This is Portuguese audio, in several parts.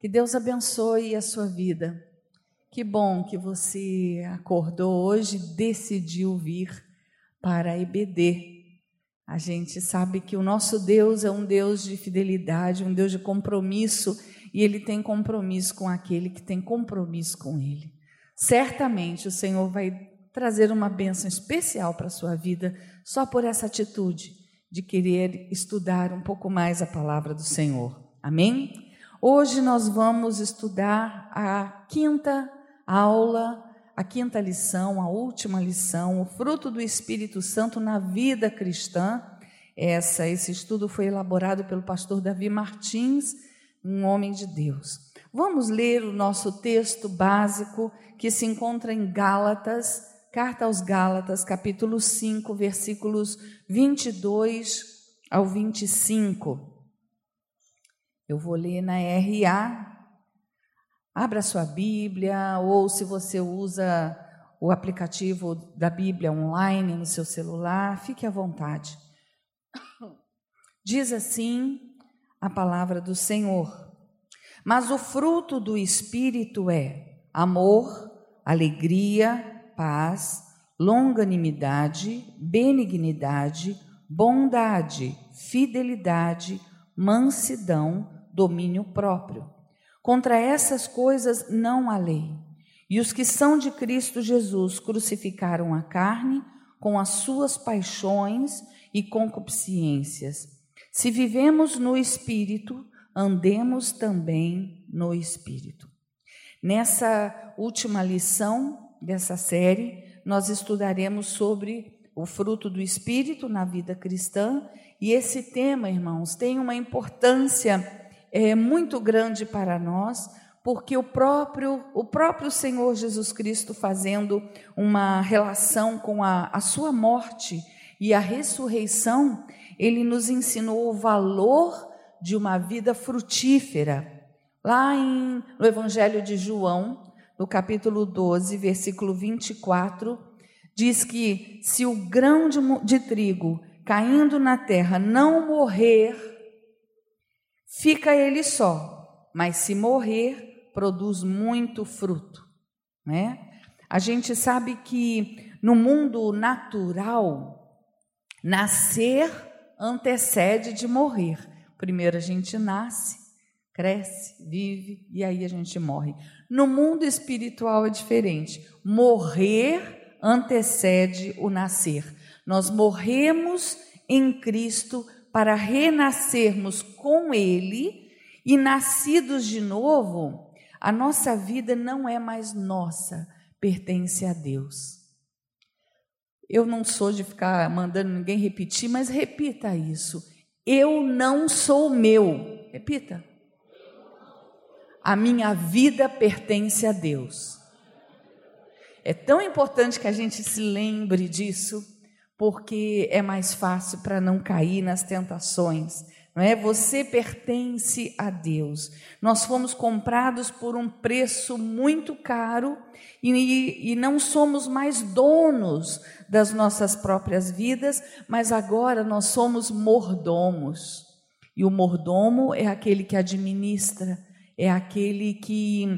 Que Deus abençoe a sua vida. Que bom que você acordou hoje decidiu vir para a EBD. A gente sabe que o nosso Deus é um Deus de fidelidade, um Deus de compromisso, e ele tem compromisso com aquele que tem compromisso com ele. Certamente o Senhor vai trazer uma bênção especial para a sua vida só por essa atitude de querer estudar um pouco mais a palavra do Senhor. Amém? Hoje nós vamos estudar a quinta aula, a quinta lição, a última lição, o fruto do Espírito Santo na vida cristã. Essa, esse estudo foi elaborado pelo pastor Davi Martins, um homem de Deus. Vamos ler o nosso texto básico que se encontra em Gálatas, Carta aos Gálatas, capítulo 5, versículos 22 ao 25. Eu vou ler na RA. Abra sua Bíblia, ou se você usa o aplicativo da Bíblia online no seu celular, fique à vontade. Diz assim a palavra do Senhor: Mas o fruto do Espírito é amor, alegria, paz, longanimidade, benignidade, bondade, fidelidade, mansidão, domínio próprio. Contra essas coisas não há lei. E os que são de Cristo Jesus crucificaram a carne com as suas paixões e concupiscências. Se vivemos no Espírito, andemos também no Espírito. Nessa última lição, dessa série, nós estudaremos sobre o fruto do Espírito na vida cristã. E esse tema, irmãos, tem uma importância é, muito grande para nós, porque o próprio, o próprio Senhor Jesus Cristo, fazendo uma relação com a, a sua morte e a ressurreição, ele nos ensinou o valor de uma vida frutífera. Lá em, no Evangelho de João, no capítulo 12, versículo 24, diz que se o grão de, de trigo caindo na terra não morrer, fica ele só, mas se morrer, produz muito fruto, né? A gente sabe que no mundo natural, nascer antecede de morrer. Primeiro a gente nasce, cresce, vive e aí a gente morre. No mundo espiritual é diferente. Morrer antecede o nascer. Nós morremos em Cristo para renascermos com Ele e nascidos de novo, a nossa vida não é mais nossa, pertence a Deus. Eu não sou de ficar mandando ninguém repetir, mas repita isso. Eu não sou meu. Repita a minha vida pertence a Deus. É tão importante que a gente se lembre disso, porque é mais fácil para não cair nas tentações. Não é? Você pertence a Deus. Nós fomos comprados por um preço muito caro e, e não somos mais donos das nossas próprias vidas, mas agora nós somos mordomos. E o mordomo é aquele que administra é aquele que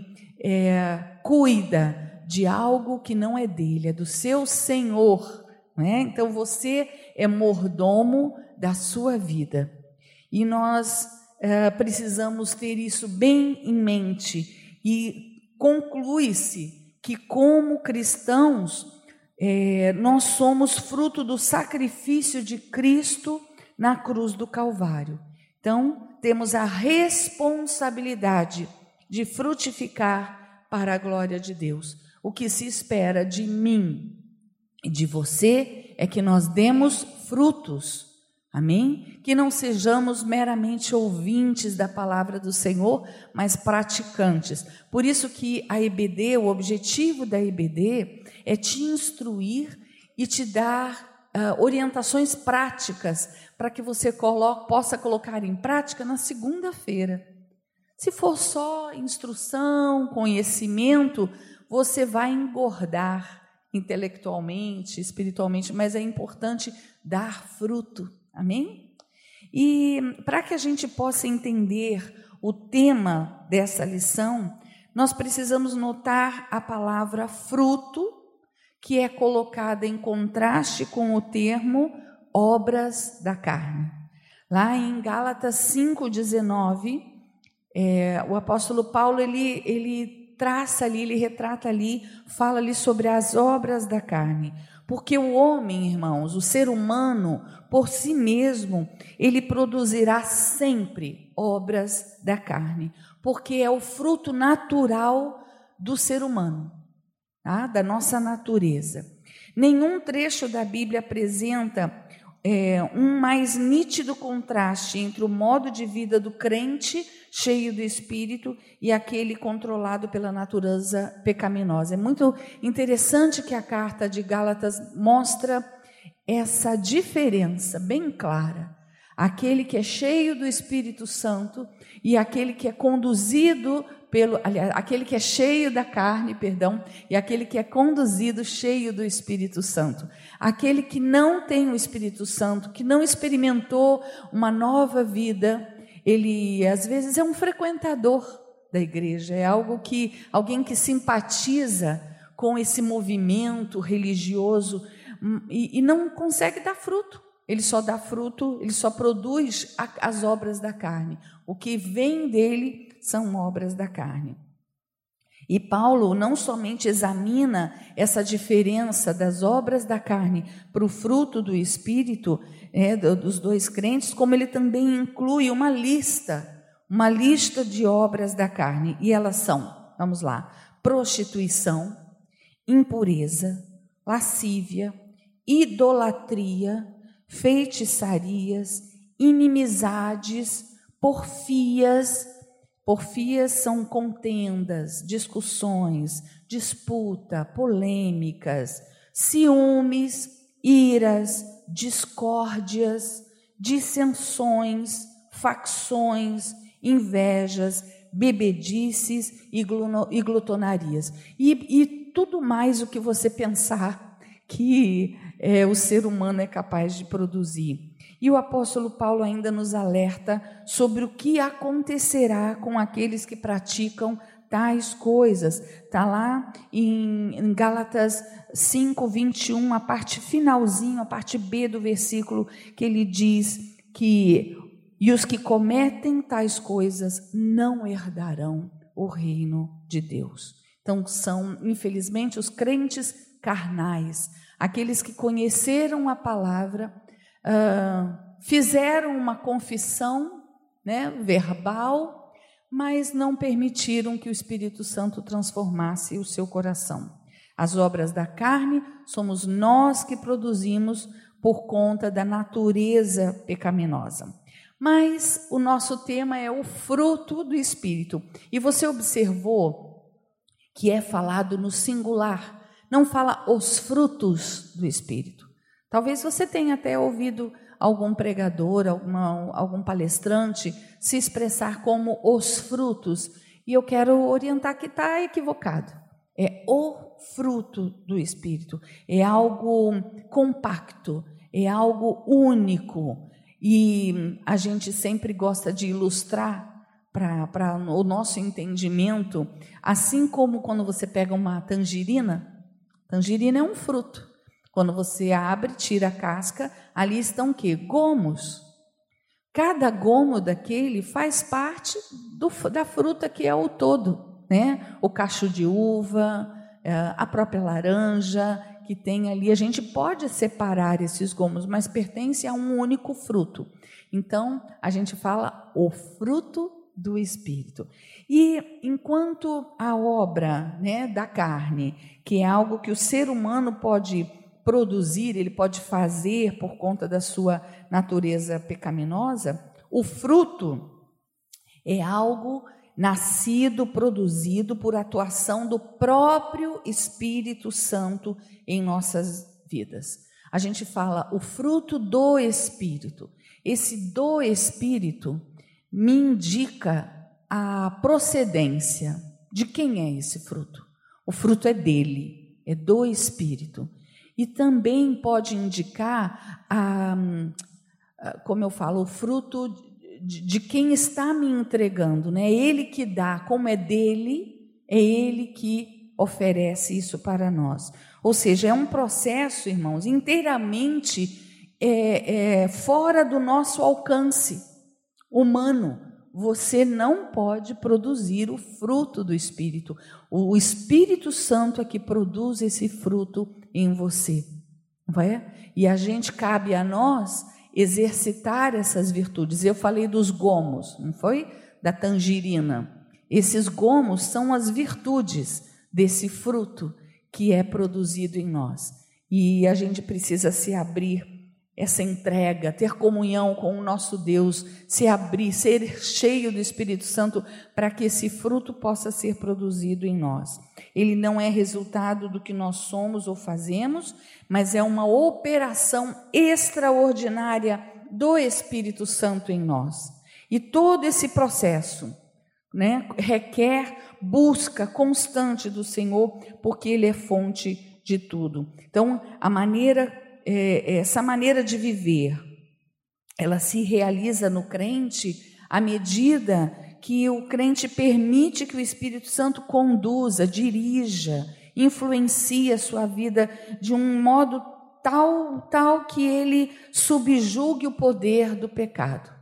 é, cuida de algo que não é dele, é do seu Senhor. Né? Então você é mordomo da sua vida. E nós é, precisamos ter isso bem em mente. E conclui-se que, como cristãos, é, nós somos fruto do sacrifício de Cristo na cruz do Calvário. Então, temos a responsabilidade de frutificar para a glória de Deus. O que se espera de mim de você é que nós demos frutos. Amém? Que não sejamos meramente ouvintes da palavra do Senhor, mas praticantes. Por isso que a EBD, o objetivo da EBD é te instruir e te dar uh, orientações práticas para que você possa colocar em prática na segunda-feira. Se for só instrução, conhecimento, você vai engordar intelectualmente, espiritualmente, mas é importante dar fruto. Amém? E para que a gente possa entender o tema dessa lição, nós precisamos notar a palavra fruto, que é colocada em contraste com o termo obras da carne. Lá em Gálatas 5,19, é, o apóstolo Paulo ele, ele traça ali, ele retrata ali, fala ali sobre as obras da carne. Porque o homem, irmãos, o ser humano, por si mesmo, ele produzirá sempre obras da carne, porque é o fruto natural do ser humano, tá? da nossa natureza. Nenhum trecho da Bíblia apresenta é, um mais nítido contraste entre o modo de vida do crente cheio do espírito e aquele controlado pela natureza pecaminosa. É muito interessante que a carta de Gálatas mostra essa diferença bem clara. Aquele que é cheio do Espírito Santo e aquele que é conduzido pelo, aliás, aquele que é cheio da carne, perdão, e aquele que é conduzido cheio do Espírito Santo. Aquele que não tem o Espírito Santo, que não experimentou uma nova vida, ele às vezes é um frequentador da igreja, é algo que alguém que simpatiza com esse movimento religioso hum, e, e não consegue dar fruto. Ele só dá fruto, ele só produz a, as obras da carne. O que vem dele são obras da carne. E Paulo não somente examina essa diferença das obras da carne para o fruto do espírito é, dos dois crentes, como ele também inclui uma lista, uma lista de obras da carne. E elas são, vamos lá: prostituição, impureza, lascívia, idolatria, feitiçarias, inimizades, porfias, Porfias são contendas, discussões, disputa, polêmicas, ciúmes, iras, discórdias, dissensões, facções, invejas, bebedices e glutonarias. E, e tudo mais o que você pensar que é, o ser humano é capaz de produzir. E o apóstolo Paulo ainda nos alerta sobre o que acontecerá com aqueles que praticam tais coisas. Está lá em, em Gálatas 5, 21, a parte finalzinho, a parte B do versículo, que ele diz que e os que cometem tais coisas não herdarão o reino de Deus. Então, são, infelizmente, os crentes carnais, aqueles que conheceram a palavra, uh, fizeram uma confissão né, verbal, mas não permitiram que o Espírito Santo transformasse o seu coração. As obras da carne somos nós que produzimos por conta da natureza pecaminosa. Mas o nosso tema é o fruto do Espírito. E você observou que é falado no singular, não fala os frutos do Espírito. Talvez você tenha até ouvido algum pregador, alguma, algum palestrante se expressar como os frutos, e eu quero orientar que está equivocado. É o fruto do Espírito, é algo compacto, é algo único, e a gente sempre gosta de ilustrar para o nosso entendimento, assim como quando você pega uma tangerina, tangerina é um fruto. Quando você abre, tira a casca, ali estão o quê? Gomos. Cada gomo daquele faz parte do, da fruta que é o todo, né? O cacho de uva, é, a própria laranja que tem ali. A gente pode separar esses gomos, mas pertence a um único fruto. Então, a gente fala o fruto do Espírito. E enquanto a obra né, da carne, que é algo que o ser humano pode produzir, ele pode fazer por conta da sua natureza pecaminosa, o fruto é algo nascido, produzido por atuação do próprio Espírito Santo em nossas vidas. A gente fala o fruto do Espírito. Esse do Espírito me indica a procedência de quem é esse fruto. O fruto é dele, é do Espírito e também pode indicar, a, como eu falo, o fruto de, de quem está me entregando, né? É Ele que dá, como é dele, é Ele que oferece isso para nós. Ou seja, é um processo, irmãos, inteiramente é, é, fora do nosso alcance humano. Você não pode produzir o fruto do Espírito. O Espírito Santo é que produz esse fruto em você. Não é? E a gente cabe a nós exercitar essas virtudes. Eu falei dos gomos, não foi? Da tangerina. Esses gomos são as virtudes desse fruto que é produzido em nós. E a gente precisa se abrir essa entrega, ter comunhão com o nosso Deus, se abrir, ser cheio do Espírito Santo para que esse fruto possa ser produzido em nós. Ele não é resultado do que nós somos ou fazemos, mas é uma operação extraordinária do Espírito Santo em nós. E todo esse processo né, requer busca constante do Senhor, porque Ele é fonte de tudo. Então, a maneira, é, essa maneira de viver, ela se realiza no crente à medida que o crente permite que o Espírito Santo conduza, dirija, influencia a sua vida de um modo tal, tal que ele subjugue o poder do pecado.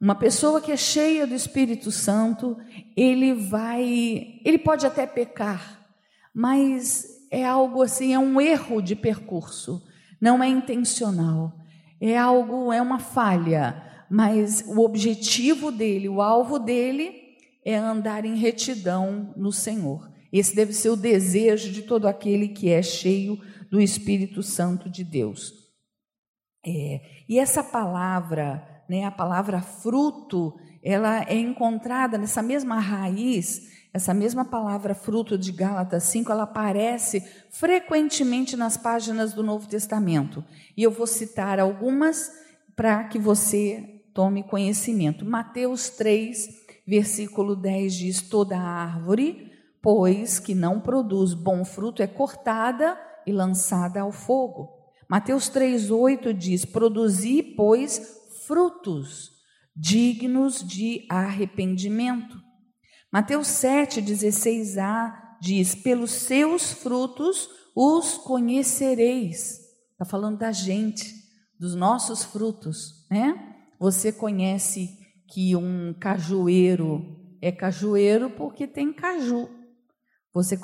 Uma pessoa que é cheia do Espírito Santo, ele vai, ele pode até pecar, mas é algo assim, é um erro de percurso, não é intencional. É algo, é uma falha, mas o objetivo dele, o alvo dele é andar em retidão no Senhor. Esse deve ser o desejo de todo aquele que é cheio do Espírito Santo de Deus. É, e essa palavra, né, a palavra fruto, ela é encontrada nessa mesma raiz, essa mesma palavra fruto de Gálatas 5, ela aparece frequentemente nas páginas do Novo Testamento. E eu vou citar algumas para que você tome conhecimento. Mateus 3, versículo 10 diz: Toda árvore pois que não produz bom fruto é cortada e lançada ao fogo. Mateus 3:8 diz: "Produzi, pois, frutos dignos de arrependimento". Mateus 7:16a diz: "Pelos seus frutos os conhecereis". Está falando da gente, dos nossos frutos, né? Você conhece que um cajueiro é cajueiro porque tem caju. Você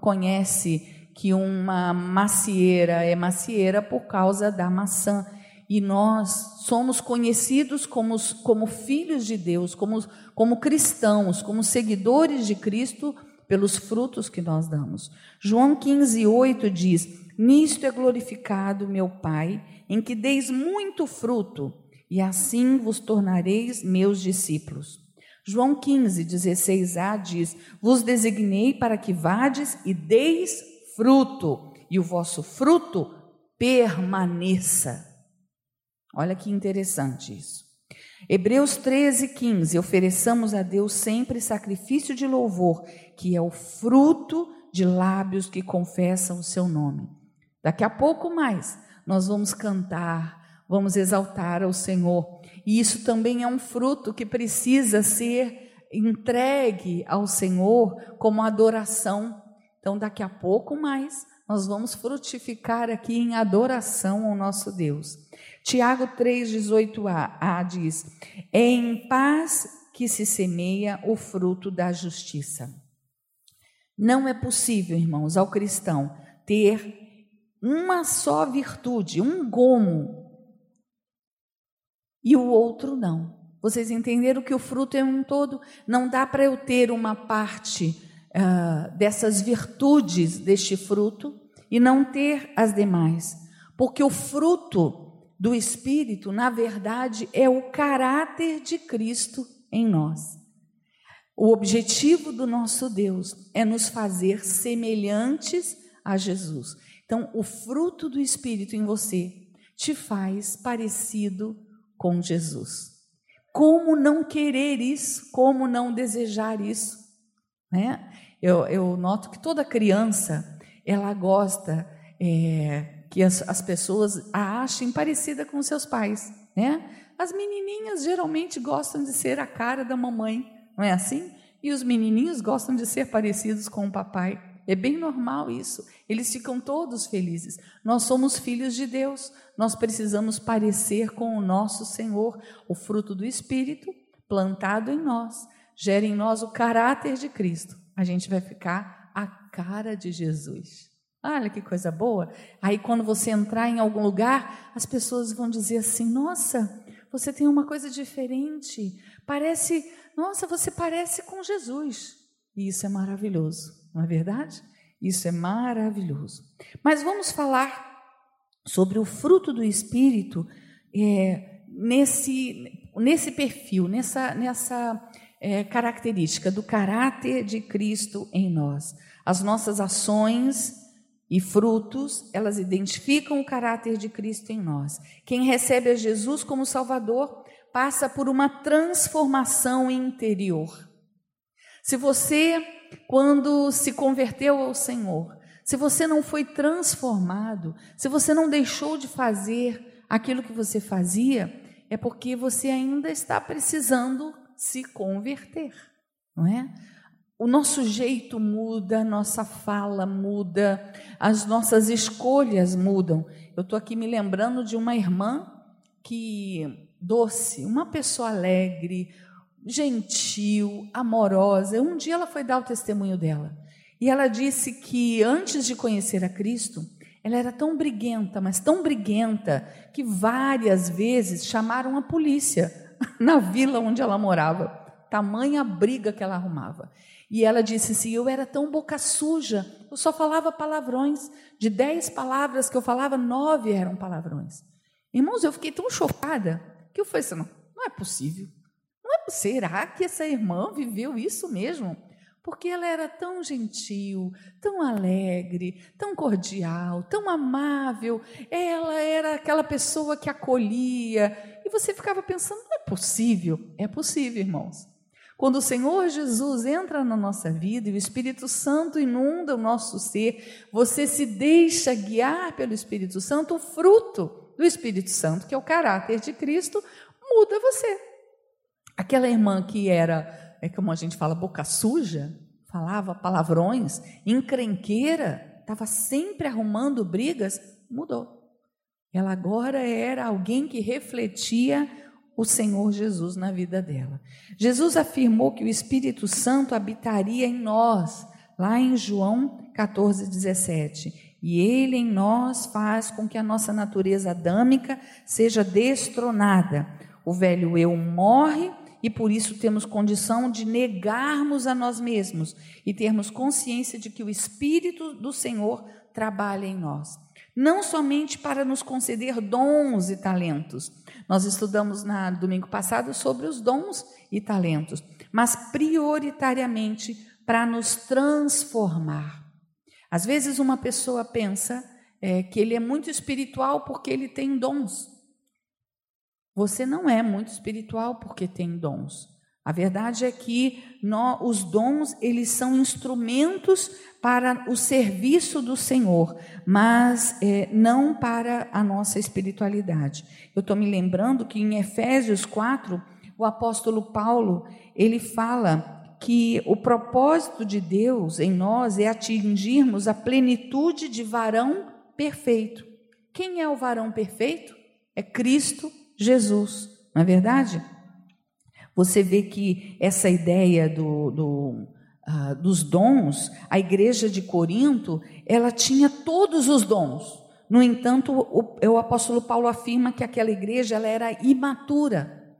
conhece que uma macieira é macieira por causa da maçã. E nós somos conhecidos como, como filhos de Deus, como, como cristãos, como seguidores de Cristo, pelos frutos que nós damos. João 15, 8 diz: Nisto é glorificado meu Pai, em que deis muito fruto, e assim vos tornareis meus discípulos. João 15, 16a diz: Vos designei para que vades e deis fruto, e o vosso fruto permaneça. Olha que interessante isso. Hebreus 13, 15: Ofereçamos a Deus sempre sacrifício de louvor, que é o fruto de lábios que confessam o seu nome. Daqui a pouco mais, nós vamos cantar, vamos exaltar ao Senhor. E isso também é um fruto que precisa ser entregue ao Senhor como adoração. Então, daqui a pouco mais, nós vamos frutificar aqui em adoração ao nosso Deus. Tiago 3,18a a diz: É em paz que se semeia o fruto da justiça. Não é possível, irmãos, ao cristão ter uma só virtude, um gomo e o outro não. Vocês entenderam que o fruto é um todo? Não dá para eu ter uma parte uh, dessas virtudes deste fruto e não ter as demais, porque o fruto do Espírito, na verdade, é o caráter de Cristo em nós. O objetivo do nosso Deus é nos fazer semelhantes a Jesus. Então, o fruto do Espírito em você te faz parecido com Jesus. Como não querer isso? Como não desejar isso? Né? Eu, eu noto que toda criança ela gosta é, que as, as pessoas a achem parecida com seus pais. Né? As menininhas geralmente gostam de ser a cara da mamãe, não é assim? E os menininhos gostam de ser parecidos com o papai. É bem normal isso. Eles ficam todos felizes. Nós somos filhos de Deus. Nós precisamos parecer com o nosso Senhor. O fruto do Espírito, plantado em nós, gera em nós o caráter de Cristo. A gente vai ficar cara de Jesus. Olha que coisa boa. Aí, quando você entrar em algum lugar, as pessoas vão dizer assim: Nossa, você tem uma coisa diferente. Parece, nossa, você parece com Jesus. E isso é maravilhoso, não é verdade? Isso é maravilhoso. Mas vamos falar sobre o fruto do Espírito é, nesse, nesse perfil, nessa, nessa é, característica do caráter de Cristo em nós. As nossas ações e frutos, elas identificam o caráter de Cristo em nós. Quem recebe a Jesus como Salvador passa por uma transformação interior. Se você, quando se converteu ao Senhor, se você não foi transformado, se você não deixou de fazer aquilo que você fazia, é porque você ainda está precisando se converter, não é? O nosso jeito muda, nossa fala muda, as nossas escolhas mudam. Eu estou aqui me lembrando de uma irmã que doce, uma pessoa alegre, gentil, amorosa. Um dia ela foi dar o testemunho dela e ela disse que antes de conhecer a Cristo, ela era tão briguenta, mas tão briguenta, que várias vezes chamaram a polícia na vila onde ela morava. Tamanha briga que ela arrumava. E ela disse assim: Eu era tão boca suja, eu só falava palavrões. De dez palavras que eu falava, nove eram palavrões. Irmãos, eu fiquei tão chocada que eu falei assim: não, não é possível. Não é, será que essa irmã viveu isso mesmo? Porque ela era tão gentil, tão alegre, tão cordial, tão amável. Ela era aquela pessoa que acolhia. E você ficava pensando: não é possível? É possível, irmãos. Quando o Senhor Jesus entra na nossa vida e o Espírito Santo inunda o nosso ser, você se deixa guiar pelo Espírito Santo, o fruto do Espírito Santo, que é o caráter de Cristo, muda você. Aquela irmã que era, é como a gente fala, boca suja, falava palavrões, encrenqueira, estava sempre arrumando brigas, mudou. Ela agora era alguém que refletia o Senhor Jesus na vida dela. Jesus afirmou que o Espírito Santo habitaria em nós, lá em João 14, 17. E ele em nós faz com que a nossa natureza adâmica seja destronada. O velho eu morre e por isso temos condição de negarmos a nós mesmos e termos consciência de que o Espírito do Senhor trabalha em nós. Não somente para nos conceder dons e talentos, nós estudamos na domingo passado sobre os dons e talentos, mas prioritariamente para nos transformar. Às vezes uma pessoa pensa é, que ele é muito espiritual porque ele tem dons. Você não é muito espiritual porque tem dons. A verdade é que nós, os dons eles são instrumentos para o serviço do Senhor, mas é, não para a nossa espiritualidade. Eu estou me lembrando que em Efésios 4, o apóstolo Paulo ele fala que o propósito de Deus em nós é atingirmos a plenitude de varão perfeito. Quem é o varão perfeito? É Cristo Jesus, não é verdade? Você vê que essa ideia do, do, uh, dos dons, a igreja de Corinto, ela tinha todos os dons. No entanto, o, o apóstolo Paulo afirma que aquela igreja ela era imatura,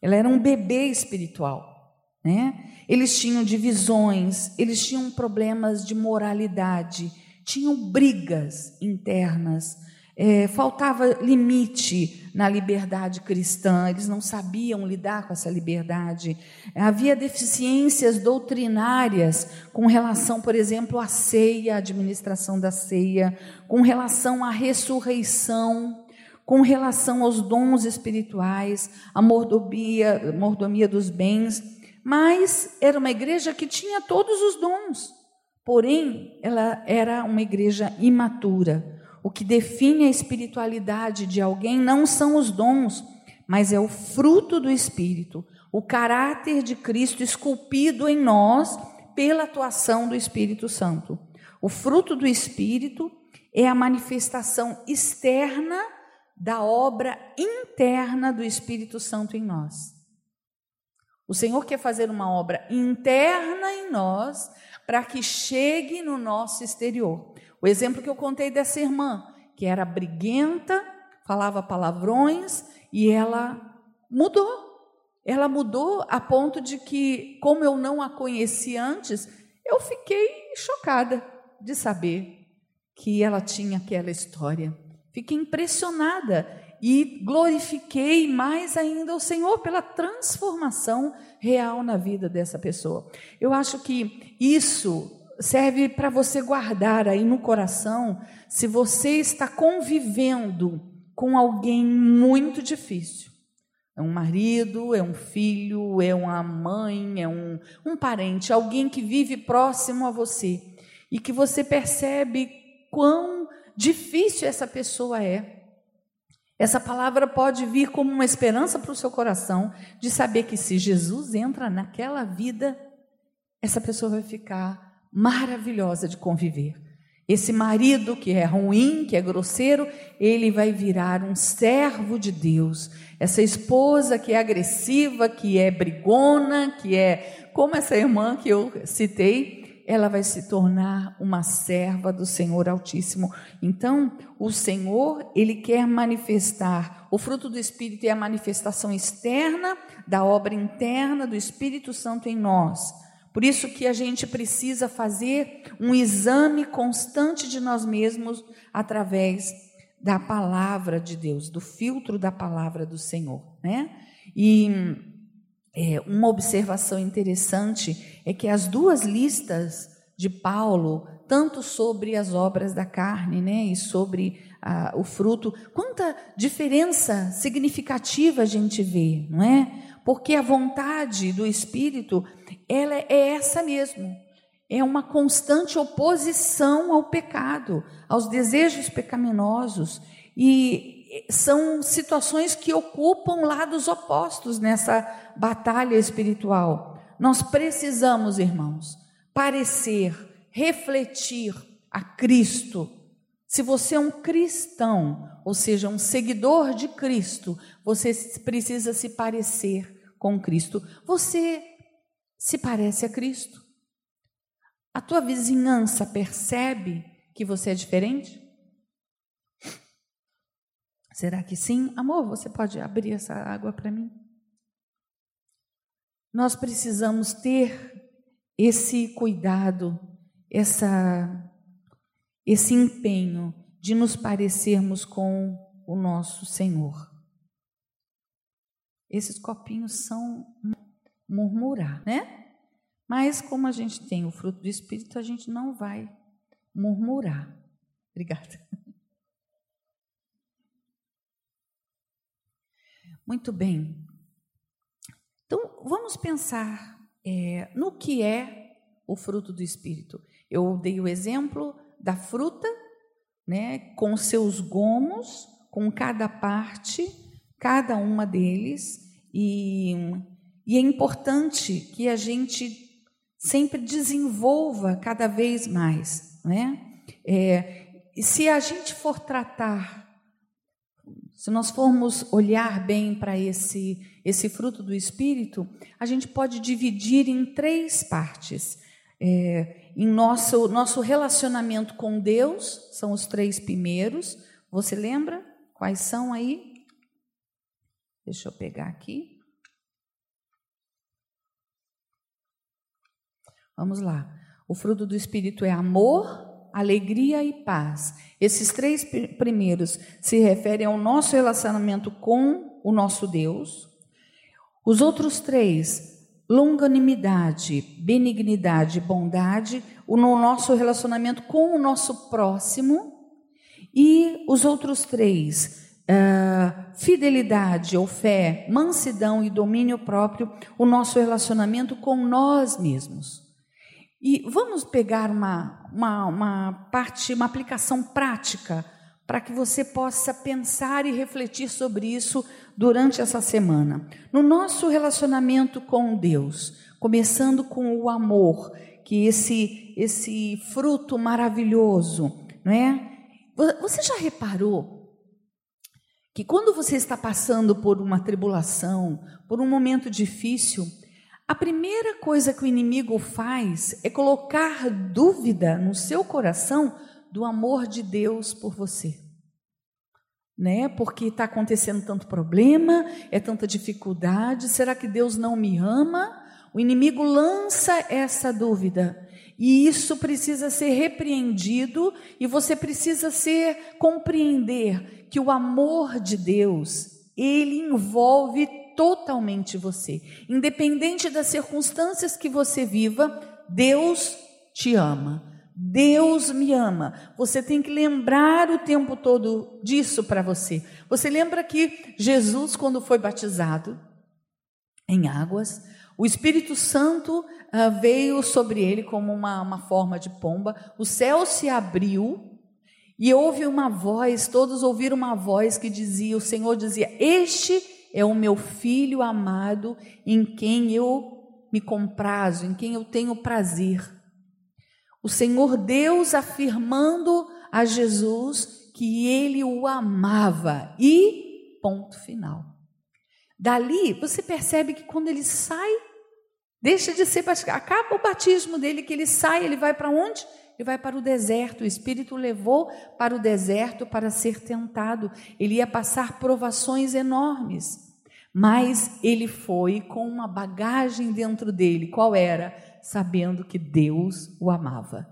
ela era um bebê espiritual. Né? Eles tinham divisões, eles tinham problemas de moralidade, tinham brigas internas, é, faltava limite na liberdade cristã, eles não sabiam lidar com essa liberdade. Havia deficiências doutrinárias com relação, por exemplo, à ceia, à administração da ceia, com relação à ressurreição, com relação aos dons espirituais, à mordomia, mordomia dos bens. Mas era uma igreja que tinha todos os dons, porém, ela era uma igreja imatura o que define a espiritualidade de alguém não são os dons, mas é o fruto do Espírito, o caráter de Cristo esculpido em nós pela atuação do Espírito Santo. O fruto do Espírito é a manifestação externa da obra interna do Espírito Santo em nós. O Senhor quer fazer uma obra interna em nós para que chegue no nosso exterior. O exemplo que eu contei dessa irmã, que era briguenta, falava palavrões e ela mudou. Ela mudou a ponto de que, como eu não a conheci antes, eu fiquei chocada de saber que ela tinha aquela história. Fiquei impressionada e glorifiquei mais ainda o Senhor pela transformação real na vida dessa pessoa. Eu acho que isso serve para você guardar aí no coração se você está convivendo com alguém muito difícil. É um marido, é um filho, é uma mãe, é um, um parente, alguém que vive próximo a você e que você percebe quão difícil essa pessoa é. Essa palavra pode vir como uma esperança para o seu coração de saber que se Jesus entra naquela vida, essa pessoa vai ficar maravilhosa de conviver. Esse marido que é ruim, que é grosseiro, ele vai virar um servo de Deus. Essa esposa que é agressiva, que é brigona, que é como essa irmã que eu citei, ela vai se tornar uma serva do Senhor Altíssimo. Então, o Senhor, ele quer manifestar, o fruto do Espírito é a manifestação externa da obra interna do Espírito Santo em nós. Por isso que a gente precisa fazer um exame constante de nós mesmos através da palavra de Deus, do filtro da palavra do Senhor, né? E é, uma observação interessante é que as duas listas de Paulo, tanto sobre as obras da carne né, e sobre o fruto, quanta diferença significativa a gente vê, não é? Porque a vontade do Espírito, ela é essa mesmo. É uma constante oposição ao pecado, aos desejos pecaminosos. E são situações que ocupam lados opostos nessa batalha espiritual. Nós precisamos, irmãos, parecer, refletir a Cristo. Se você é um cristão, ou seja, um seguidor de Cristo, você precisa se parecer com Cristo. Você se parece a Cristo? A tua vizinhança percebe que você é diferente? Será que sim? Amor, você pode abrir essa água para mim? Nós precisamos ter esse cuidado, essa, esse empenho de nos parecermos com o nosso Senhor. Esses copinhos são murmurar, né? Mas como a gente tem o fruto do Espírito, a gente não vai murmurar. Obrigada. Muito bem. Então, vamos pensar é, no que é o fruto do Espírito. Eu dei o exemplo da fruta, né, com seus gomos, com cada parte, cada uma deles, e, e é importante que a gente sempre desenvolva cada vez mais, né? É, se a gente for tratar se nós formos olhar bem para esse, esse fruto do Espírito, a gente pode dividir em três partes. É, em nosso, nosso relacionamento com Deus, são os três primeiros. Você lembra quais são aí? Deixa eu pegar aqui. Vamos lá. O fruto do Espírito é amor, alegria e paz. Esses três primeiros se referem ao nosso relacionamento com o nosso Deus. Os outros três, longanimidade, benignidade, bondade, o nosso relacionamento com o nosso próximo. E os outros três, uh, fidelidade ou fé, mansidão e domínio próprio, o nosso relacionamento com nós mesmos. E vamos pegar uma, uma, uma parte, uma aplicação prática para que você possa pensar e refletir sobre isso durante essa semana. No nosso relacionamento com Deus, começando com o amor, que esse esse fruto maravilhoso, não é? Você já reparou que quando você está passando por uma tribulação, por um momento difícil, a primeira coisa que o inimigo faz é colocar dúvida no seu coração do amor de Deus por você. Né? Porque está acontecendo tanto problema, é tanta dificuldade, será que Deus não me ama? O inimigo lança essa dúvida. E isso precisa ser repreendido e você precisa ser compreender que o amor de Deus, ele envolve totalmente você. Independente das circunstâncias que você viva, Deus te ama. Deus me ama. Você tem que lembrar o tempo todo disso para você. Você lembra que Jesus, quando foi batizado em águas, o Espírito Santo uh, veio sobre ele como uma, uma forma de pomba, o céu se abriu e houve uma voz, todos ouviram uma voz que dizia: o Senhor dizia, Este é o meu filho amado em quem eu me comprazo, em quem eu tenho prazer. O Senhor Deus afirmando a Jesus que ele o amava. E ponto final. Dali, você percebe que quando ele sai, deixa de ser acaba o batismo dele, que ele sai, ele vai para onde? Ele vai para o deserto. O Espírito levou para o deserto para ser tentado. Ele ia passar provações enormes. Mas ele foi com uma bagagem dentro dele. Qual era? Sabendo que Deus o amava.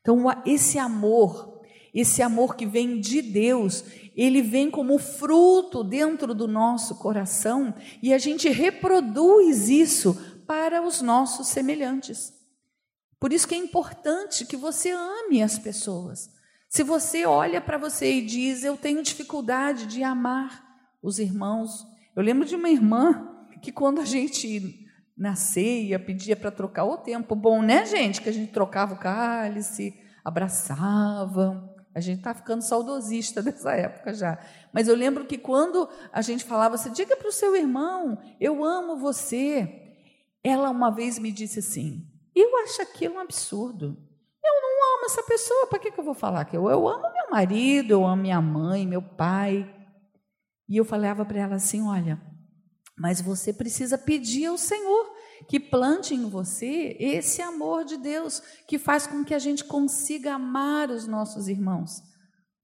Então, esse amor, esse amor que vem de Deus, ele vem como fruto dentro do nosso coração e a gente reproduz isso para os nossos semelhantes. Por isso que é importante que você ame as pessoas. Se você olha para você e diz, eu tenho dificuldade de amar os irmãos. Eu lembro de uma irmã que quando a gente na ceia, pedia para trocar o tempo bom, né, gente? Que a gente trocava o cálice, abraçava. A gente está ficando saudosista dessa época já. Mas eu lembro que quando a gente falava assim, diga para o seu irmão, eu amo você. Ela uma vez me disse assim, eu acho aquilo um absurdo. Eu não amo essa pessoa, para que, que eu vou falar que eu, eu amo meu marido, eu amo minha mãe, meu pai. E eu falava para ela assim, olha, mas você precisa pedir ao Senhor que plante em você esse amor de Deus, que faz com que a gente consiga amar os nossos irmãos.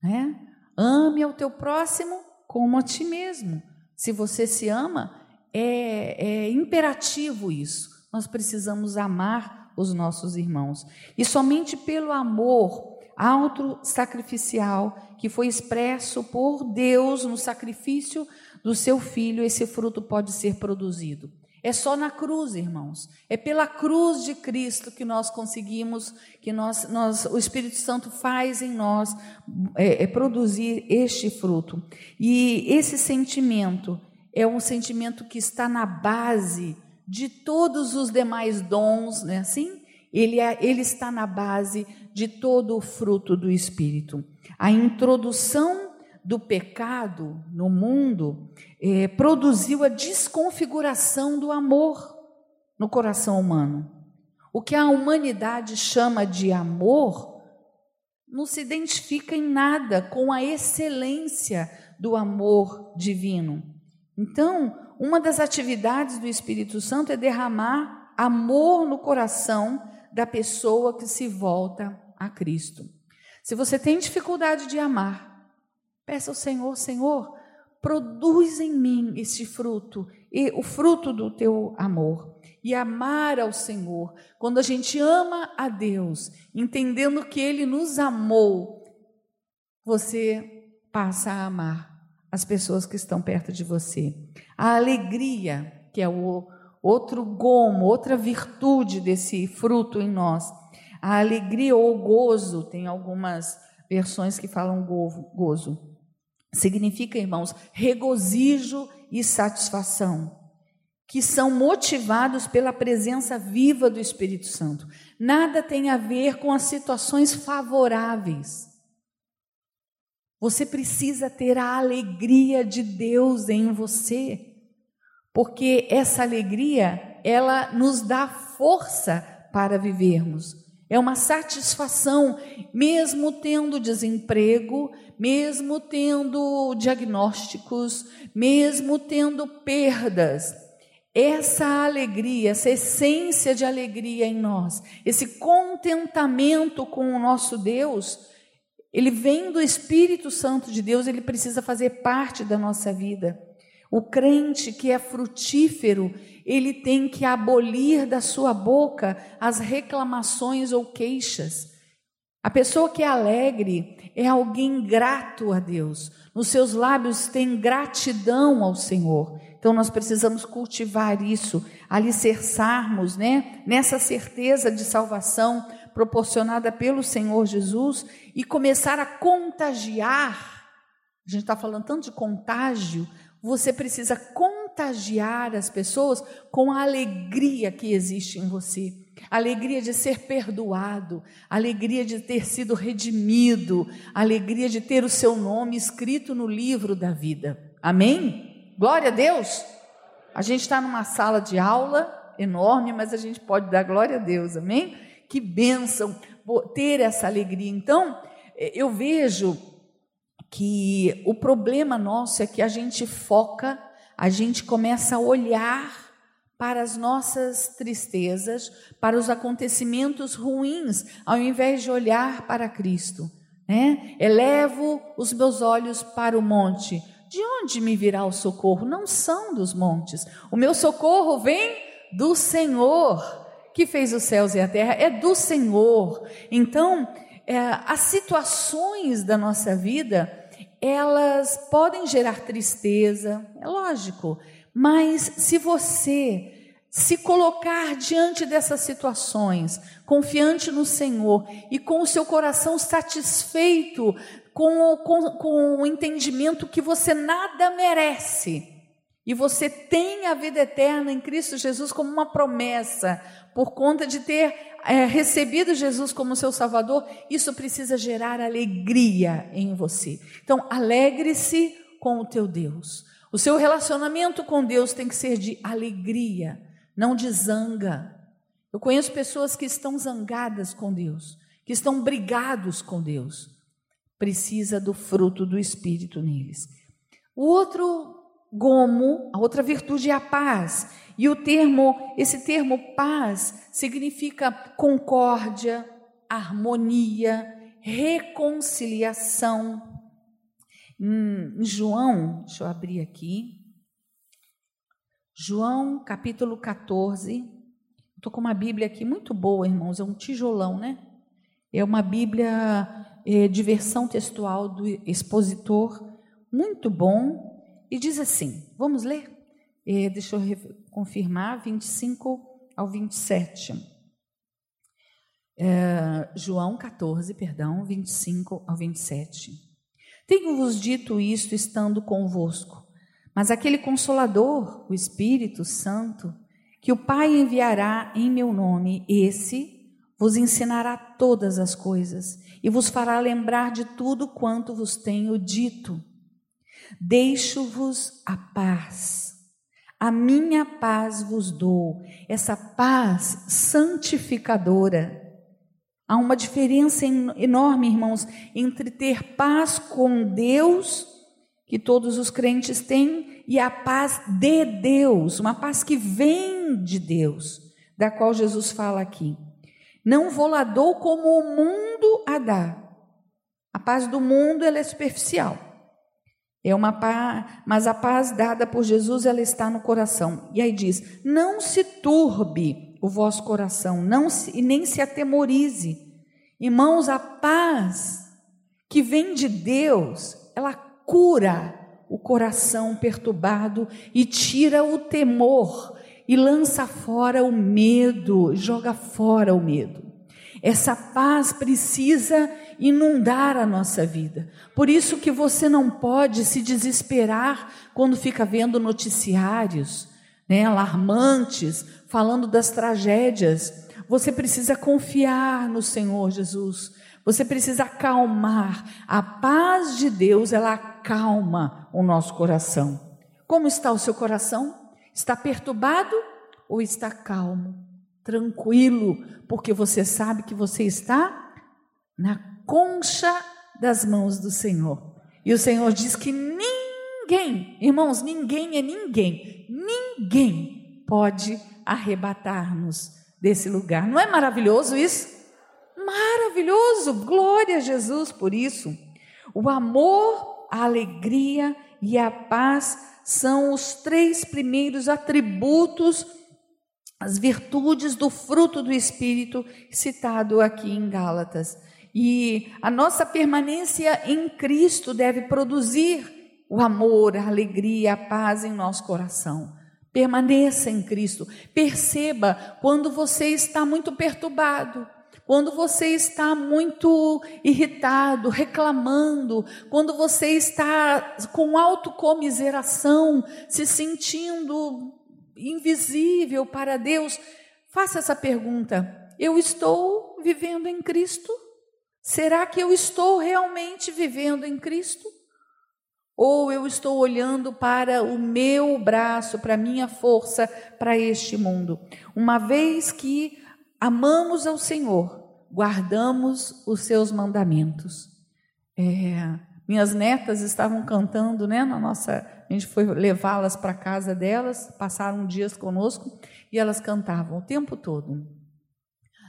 Né? Ame ao teu próximo como a ti mesmo. Se você se ama, é, é imperativo isso. Nós precisamos amar os nossos irmãos. E somente pelo amor auto-sacrificial que foi expresso por Deus no sacrifício do seu filho, esse fruto pode ser produzido. É só na cruz, irmãos. É pela cruz de Cristo que nós conseguimos, que nós, nós o Espírito Santo faz em nós é, é produzir este fruto. E esse sentimento é um sentimento que está na base de todos os demais dons, né? Assim, ele, é, ele está na base de todo o fruto do Espírito. A introdução do pecado no mundo é, produziu a desconfiguração do amor no coração humano. O que a humanidade chama de amor não se identifica em nada com a excelência do amor divino. Então, uma das atividades do Espírito Santo é derramar amor no coração da pessoa que se volta a Cristo. Se você tem dificuldade de amar, Peça ao Senhor, Senhor, produz em mim este fruto, e o fruto do teu amor. E amar ao Senhor. Quando a gente ama a Deus, entendendo que Ele nos amou, você passa a amar as pessoas que estão perto de você. A alegria, que é o outro gomo, outra virtude desse fruto em nós. A alegria ou gozo, tem algumas versões que falam gozo significa, irmãos, regozijo e satisfação, que são motivados pela presença viva do Espírito Santo. Nada tem a ver com as situações favoráveis. Você precisa ter a alegria de Deus em você, porque essa alegria, ela nos dá força para vivermos. É uma satisfação, mesmo tendo desemprego, mesmo tendo diagnósticos, mesmo tendo perdas. Essa alegria, essa essência de alegria em nós, esse contentamento com o nosso Deus, ele vem do Espírito Santo de Deus, ele precisa fazer parte da nossa vida. O crente que é frutífero, ele tem que abolir da sua boca as reclamações ou queixas. A pessoa que é alegre é alguém grato a Deus. Nos seus lábios tem gratidão ao Senhor. Então nós precisamos cultivar isso, alicerçarmos, né, nessa certeza de salvação proporcionada pelo Senhor Jesus e começar a contagiar. A gente está falando tanto de contágio, você precisa contagiar as pessoas com a alegria que existe em você. Alegria de ser perdoado, alegria de ter sido redimido, alegria de ter o seu nome escrito no livro da vida. Amém? Glória a Deus! A gente está numa sala de aula enorme, mas a gente pode dar glória a Deus, amém? que bênção ter essa alegria. Então, eh, eu vejo que o problema nosso é que a gente foca, a gente começa a olhar para as nossas tristezas, para os acontecimentos ruins, ao invés de olhar para Cristo. Né? Elevo os meus olhos para o monte. De onde me virá o socorro? Não são dos montes. O meu socorro vem do Senhor que fez os céus e a terra, é do Senhor. Então, é, as situações da nossa vida, elas podem gerar tristeza, é lógico, mas se você se colocar diante dessas situações, confiante no Senhor e com o seu coração satisfeito com, com, com o entendimento que você nada merece, e você tem a vida eterna em Cristo Jesus como uma promessa, por conta de ter é, recebido Jesus como seu Salvador, isso precisa gerar alegria em você. Então, alegre-se com o teu Deus. O seu relacionamento com Deus tem que ser de alegria, não de zanga. Eu conheço pessoas que estão zangadas com Deus, que estão brigados com Deus. Precisa do fruto do Espírito neles. O outro gomo, a outra virtude é a paz. E o termo, esse termo paz significa concórdia, harmonia, reconciliação. Em João, deixa eu abrir aqui. João capítulo 14. Estou com uma Bíblia aqui muito boa, irmãos. É um tijolão, né? É uma Bíblia é, de versão textual do expositor, muito bom. E diz assim: vamos ler? É, deixa eu confirmar, 25 ao 27. É, João 14, perdão, 25 ao 27. Tenho-vos dito isto estando convosco, mas aquele Consolador, o Espírito Santo, que o Pai enviará em meu nome, esse vos ensinará todas as coisas e vos fará lembrar de tudo quanto vos tenho dito. Deixo-vos a paz a minha paz vos dou, essa paz santificadora. Há uma diferença enorme, irmãos, entre ter paz com Deus, que todos os crentes têm, e a paz de Deus, uma paz que vem de Deus, da qual Jesus fala aqui. Não vou lá dou como o mundo a dá. A paz do mundo ela é superficial. É uma paz, mas a paz dada por Jesus, ela está no coração. E aí diz: não se turbe o vosso coração, não se, e nem se atemorize. Irmãos, a paz que vem de Deus, ela cura o coração perturbado e tira o temor e lança fora o medo, joga fora o medo. Essa paz precisa inundar a nossa vida. Por isso que você não pode se desesperar quando fica vendo noticiários, né, alarmantes, falando das tragédias. Você precisa confiar no Senhor Jesus, Você precisa acalmar. A paz de Deus, ela acalma o nosso coração. Como está o seu coração? Está perturbado ou está calmo? Tranquilo, porque você sabe que você está na concha das mãos do Senhor. E o Senhor diz que ninguém, irmãos, ninguém é ninguém, ninguém pode arrebatar-nos desse lugar. Não é maravilhoso isso? Maravilhoso! Glória a Jesus por isso. O amor, a alegria e a paz são os três primeiros atributos, as virtudes do fruto do Espírito citado aqui em Gálatas. E a nossa permanência em Cristo deve produzir o amor, a alegria, a paz em nosso coração. Permaneça em Cristo. Perceba quando você está muito perturbado, quando você está muito irritado, reclamando, quando você está com autocomiseração, se sentindo invisível para Deus, faça essa pergunta: eu estou vivendo em Cristo? Será que eu estou realmente vivendo em Cristo? Ou eu estou olhando para o meu braço, para a minha força, para este mundo? Uma vez que amamos ao Senhor, guardamos os seus mandamentos. É, minhas netas estavam cantando, né? Na nossa, a gente foi levá-las para casa delas, passaram dias conosco e elas cantavam o tempo todo.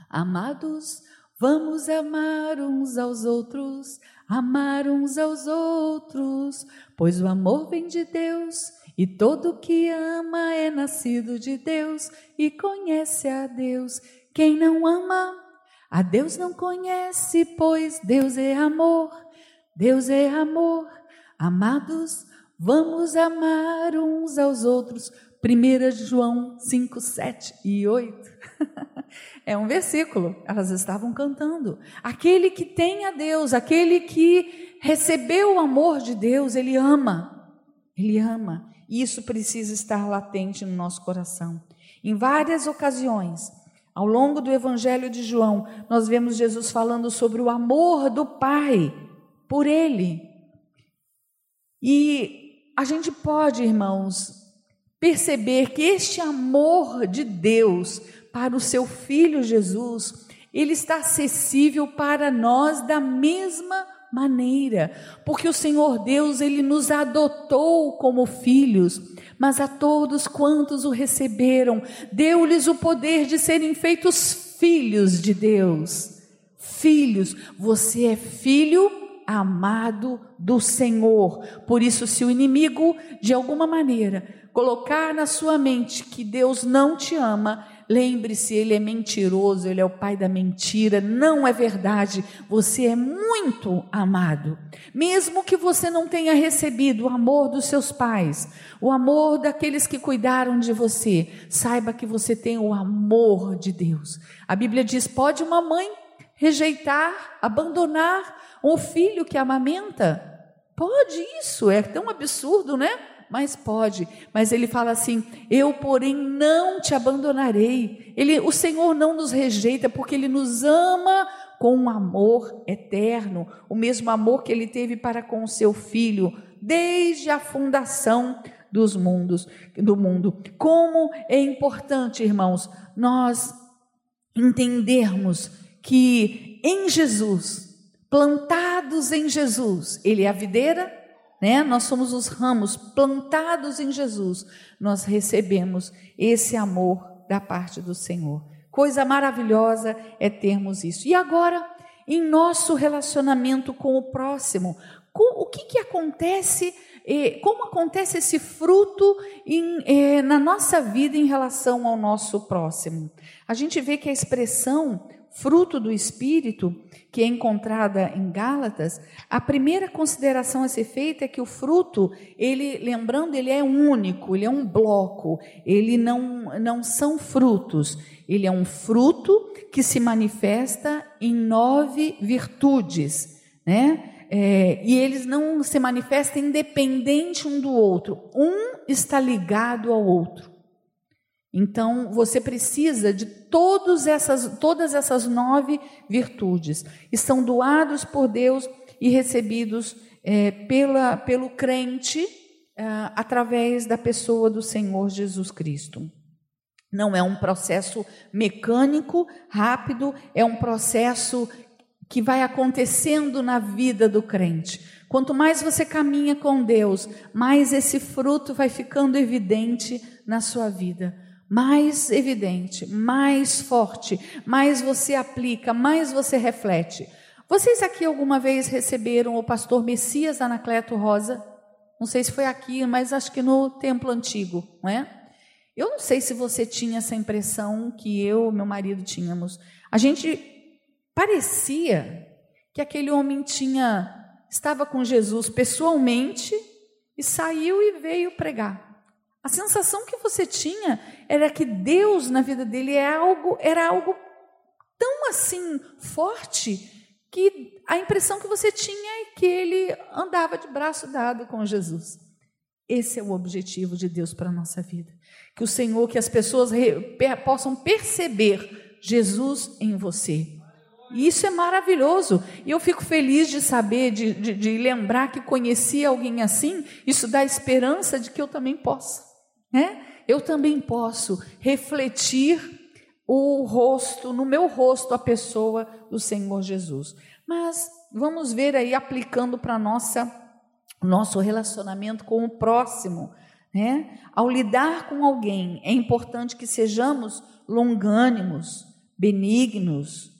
Amados, vamos amar uns aos outros, amar uns aos outros, pois o amor vem de Deus. E todo que ama é nascido de Deus e conhece a Deus. Quem não ama, a Deus não conhece, pois Deus é amor. Deus é amor. Amados, vamos amar uns aos outros. 1 João 5, 7 e 8. é um versículo. Elas estavam cantando. Aquele que tem a Deus, aquele que recebeu o amor de Deus, ele ama. Ele ama. E isso precisa estar latente no nosso coração. Em várias ocasiões, ao longo do Evangelho de João, nós vemos Jesus falando sobre o amor do Pai por Ele. E a gente pode, irmãos, perceber que este amor de Deus para o seu filho Jesus, ele está acessível para nós da mesma maneira, porque o Senhor Deus, ele nos adotou como filhos mas a todos quantos o receberam, deu-lhes o poder de serem feitos filhos de Deus. Filhos, você é filho amado do Senhor. Por isso, se o inimigo, de alguma maneira, colocar na sua mente que Deus não te ama, Lembre-se, ele é mentiroso, ele é o pai da mentira, não é verdade. Você é muito amado. Mesmo que você não tenha recebido o amor dos seus pais, o amor daqueles que cuidaram de você, saiba que você tem o amor de Deus. A Bíblia diz: pode uma mãe rejeitar, abandonar um filho que amamenta? Pode isso, é tão absurdo, né? Mas pode. Mas ele fala assim: Eu, porém, não te abandonarei. Ele, o Senhor não nos rejeita porque ele nos ama com um amor eterno, o mesmo amor que ele teve para com o seu filho desde a fundação dos mundos, do mundo. Como é importante, irmãos, nós entendermos que em Jesus, plantados em Jesus, ele é a videira, né? Nós somos os ramos plantados em Jesus, nós recebemos esse amor da parte do Senhor. Coisa maravilhosa é termos isso. E agora, em nosso relacionamento com o próximo, o que, que acontece? Eh, como acontece esse fruto em, eh, na nossa vida em relação ao nosso próximo? A gente vê que a expressão fruto do Espírito, que é encontrada em Gálatas, a primeira consideração a ser feita é que o fruto, ele, lembrando, ele é único, ele é um bloco, ele não, não são frutos, ele é um fruto que se manifesta em nove virtudes, né? É, e eles não se manifestam independente um do outro, um está ligado ao outro. Então, você precisa de todas essas, todas essas nove virtudes. Estão doados por Deus e recebidos é, pela, pelo crente é, através da pessoa do Senhor Jesus Cristo. Não é um processo mecânico, rápido, é um processo que vai acontecendo na vida do crente. Quanto mais você caminha com Deus, mais esse fruto vai ficando evidente na sua vida. Mais evidente, mais forte, mais você aplica, mais você reflete. Vocês aqui alguma vez receberam o pastor Messias Anacleto Rosa? Não sei se foi aqui, mas acho que no templo antigo, não é? Eu não sei se você tinha essa impressão que eu e meu marido tínhamos. A gente parecia que aquele homem tinha estava com Jesus pessoalmente e saiu e veio pregar. A sensação que você tinha era que Deus na vida dele é algo, era algo tão assim forte que a impressão que você tinha é que ele andava de braço dado com Jesus. Esse é o objetivo de Deus para a nossa vida. Que o Senhor, que as pessoas possam perceber Jesus em você. E isso é maravilhoso. E eu fico feliz de saber, de, de, de, lembrar que conheci alguém assim. Isso dá esperança de que eu também possa. Né? Eu também posso refletir o rosto, no meu rosto, a pessoa do Senhor Jesus. Mas vamos ver aí, aplicando para nossa nosso relacionamento com o próximo. Né? Ao lidar com alguém, é importante que sejamos longânimos, benignos,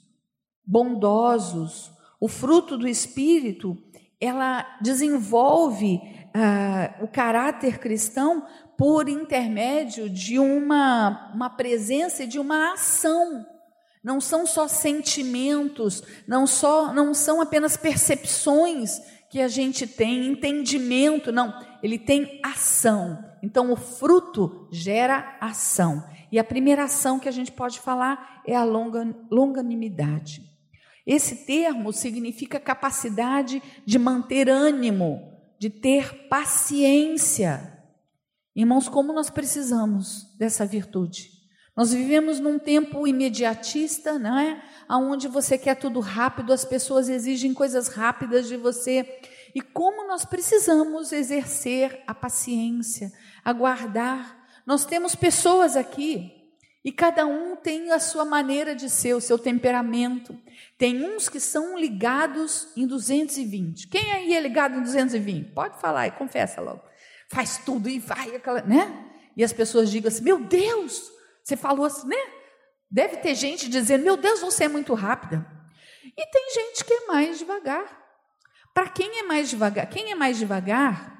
bondosos. O fruto do Espírito, ela desenvolve uh, o caráter cristão por intermédio de uma, uma presença e de uma ação. Não são só sentimentos, não, só, não são apenas percepções que a gente tem, entendimento, não, ele tem ação. Então o fruto gera ação. E a primeira ação que a gente pode falar é a longa, longanimidade. Esse termo significa capacidade de manter ânimo, de ter paciência. Irmãos, como nós precisamos dessa virtude. Nós vivemos num tempo imediatista, não é? Onde você quer tudo rápido, as pessoas exigem coisas rápidas de você. E como nós precisamos exercer a paciência, aguardar. Nós temos pessoas aqui e cada um tem a sua maneira de ser, o seu temperamento. Tem uns que são ligados em 220. Quem aí é ligado em 220? Pode falar e confessa logo. Faz tudo e vai, aquela, né? E as pessoas digam assim: Meu Deus, você falou assim, né? Deve ter gente dizendo: Meu Deus, você é muito rápida. E tem gente que é mais devagar. Para quem é mais devagar? Quem é mais devagar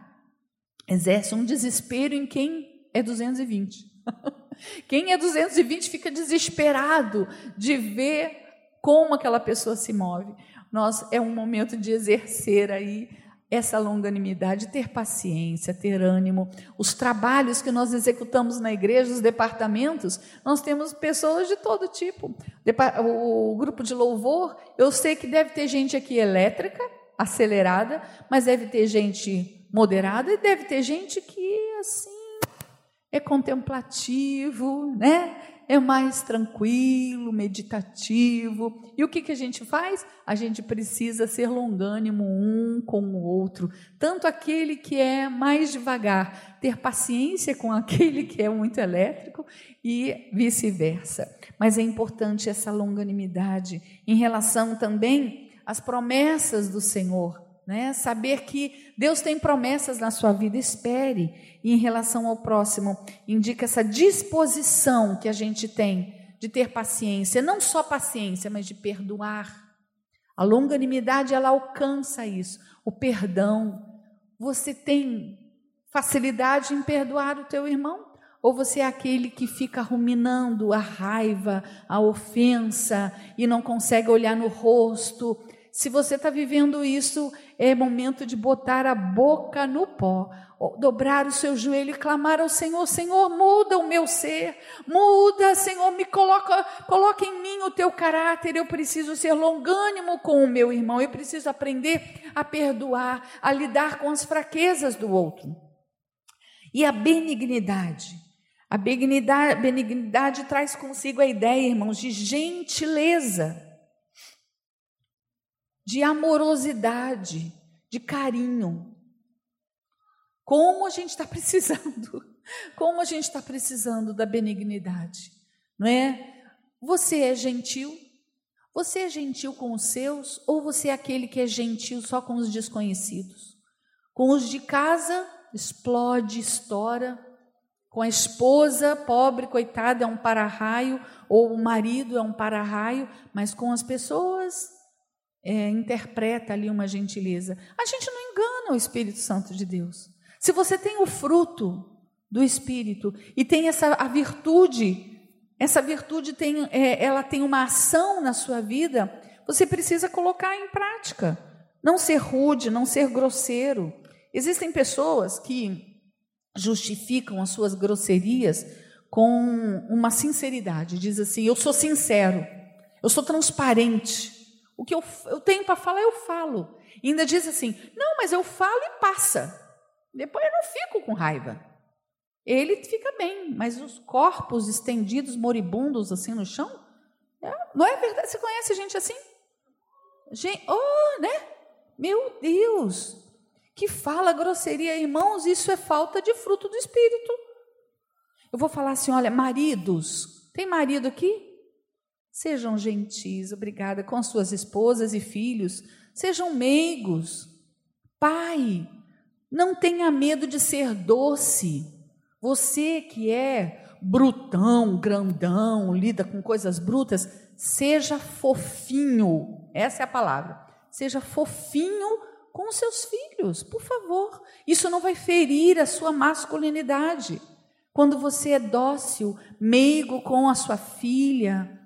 exerce um desespero em quem é 220. Quem é 220 fica desesperado de ver como aquela pessoa se move. Nós é um momento de exercer aí essa longanimidade, ter paciência, ter ânimo. Os trabalhos que nós executamos na igreja, os departamentos, nós temos pessoas de todo tipo. O grupo de louvor, eu sei que deve ter gente aqui elétrica, acelerada, mas deve ter gente moderada e deve ter gente que assim é contemplativo, né? É mais tranquilo, meditativo. E o que, que a gente faz? A gente precisa ser longânimo um com o outro. Tanto aquele que é mais devagar, ter paciência com aquele que é muito elétrico e vice-versa. Mas é importante essa longanimidade em relação também às promessas do Senhor né? Saber que Deus tem promessas na sua vida, espere. E em relação ao próximo, indica essa disposição que a gente tem de ter paciência, não só paciência, mas de perdoar. A longanimidade ela alcança isso, o perdão. Você tem facilidade em perdoar o teu irmão? Ou você é aquele que fica ruminando a raiva, a ofensa e não consegue olhar no rosto se você está vivendo isso, é momento de botar a boca no pó, dobrar o seu joelho e clamar ao Senhor: Senhor, muda o meu ser, muda, Senhor, me coloca, coloca em mim o teu caráter. Eu preciso ser longânimo com o meu irmão, eu preciso aprender a perdoar, a lidar com as fraquezas do outro. E a benignidade. A benignidade, benignidade traz consigo a ideia, irmãos, de gentileza, de amorosidade, de carinho. Como a gente está precisando, como a gente está precisando da benignidade, não é? Você é gentil? Você é gentil com os seus ou você é aquele que é gentil só com os desconhecidos? Com os de casa, explode, estoura. Com a esposa, pobre, coitada, é um para-raio, ou o marido é um para-raio, mas com as pessoas, é, interpreta ali uma gentileza. A gente não engana o Espírito Santo de Deus. Se você tem o fruto do Espírito e tem essa a virtude essa virtude tem, é, ela tem uma ação na sua vida, você precisa colocar em prática. Não ser rude, não ser grosseiro. Existem pessoas que justificam as suas grosserias com uma sinceridade. Diz assim: Eu sou sincero, eu sou transparente. O que eu, eu tenho para falar, eu falo. E ainda diz assim: Não, mas eu falo e passa. Depois eu não fico com raiva ele fica bem, mas os corpos estendidos, moribundos assim no chão, é, não é verdade? Você conhece gente assim? Gente, oh, né? Meu Deus, que fala grosseria, irmãos, isso é falta de fruto do Espírito. Eu vou falar assim: olha, maridos, tem marido aqui? Sejam gentis, obrigada, com suas esposas e filhos, sejam meigos. Pai, não tenha medo de ser doce. Você que é brutão, grandão, lida com coisas brutas, seja fofinho. Essa é a palavra. Seja fofinho com seus filhos, por favor. Isso não vai ferir a sua masculinidade. Quando você é dócil, meigo com a sua filha,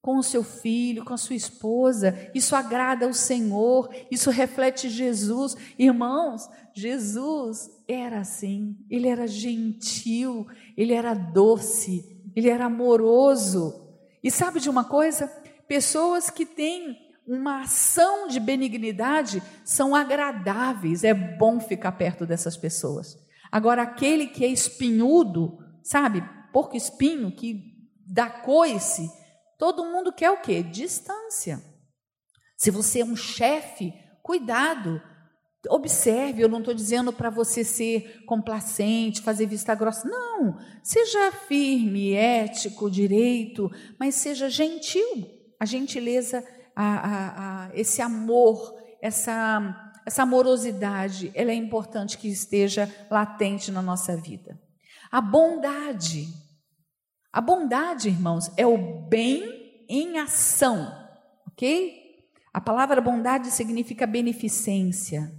com o seu filho, com a sua esposa, isso agrada ao Senhor, isso reflete Jesus. Irmãos, Jesus era assim, ele era gentil, ele era doce, ele era amoroso. E sabe de uma coisa? Pessoas que têm uma ação de benignidade são agradáveis, é bom ficar perto dessas pessoas. Agora, aquele que é espinhudo, sabe, porco espinho, que dá coice, todo mundo quer o quê? Distância. Se você é um chefe, cuidado, Observe, eu não estou dizendo para você ser complacente, fazer vista grossa. Não, seja firme, ético, direito, mas seja gentil. A gentileza, a, a, a, esse amor, essa, essa amorosidade, ela é importante que esteja latente na nossa vida. A bondade. A bondade, irmãos, é o bem em ação, ok? A palavra bondade significa beneficência.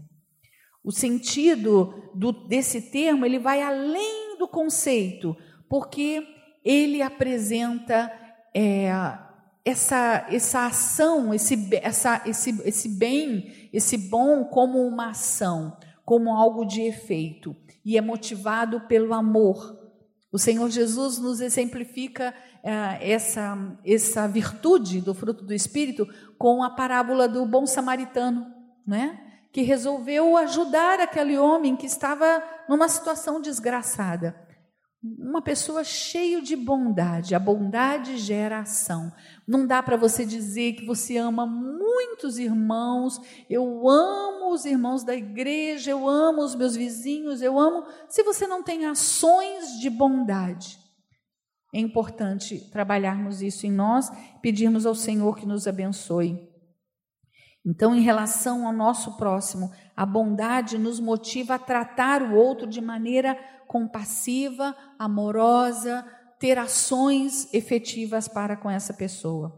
O sentido do, desse termo ele vai além do conceito, porque ele apresenta é, essa, essa ação, esse, essa, esse, esse bem, esse bom como uma ação, como algo de efeito, e é motivado pelo amor. O Senhor Jesus nos exemplifica é, essa, essa virtude do fruto do Espírito com a parábola do bom samaritano, né? que resolveu ajudar aquele homem que estava numa situação desgraçada. Uma pessoa cheia de bondade. A bondade gera ação. Não dá para você dizer que você ama muitos irmãos. Eu amo os irmãos da igreja, eu amo os meus vizinhos, eu amo. Se você não tem ações de bondade, é importante trabalharmos isso em nós, pedirmos ao Senhor que nos abençoe. Então, em relação ao nosso próximo, a bondade nos motiva a tratar o outro de maneira compassiva, amorosa, ter ações efetivas para com essa pessoa.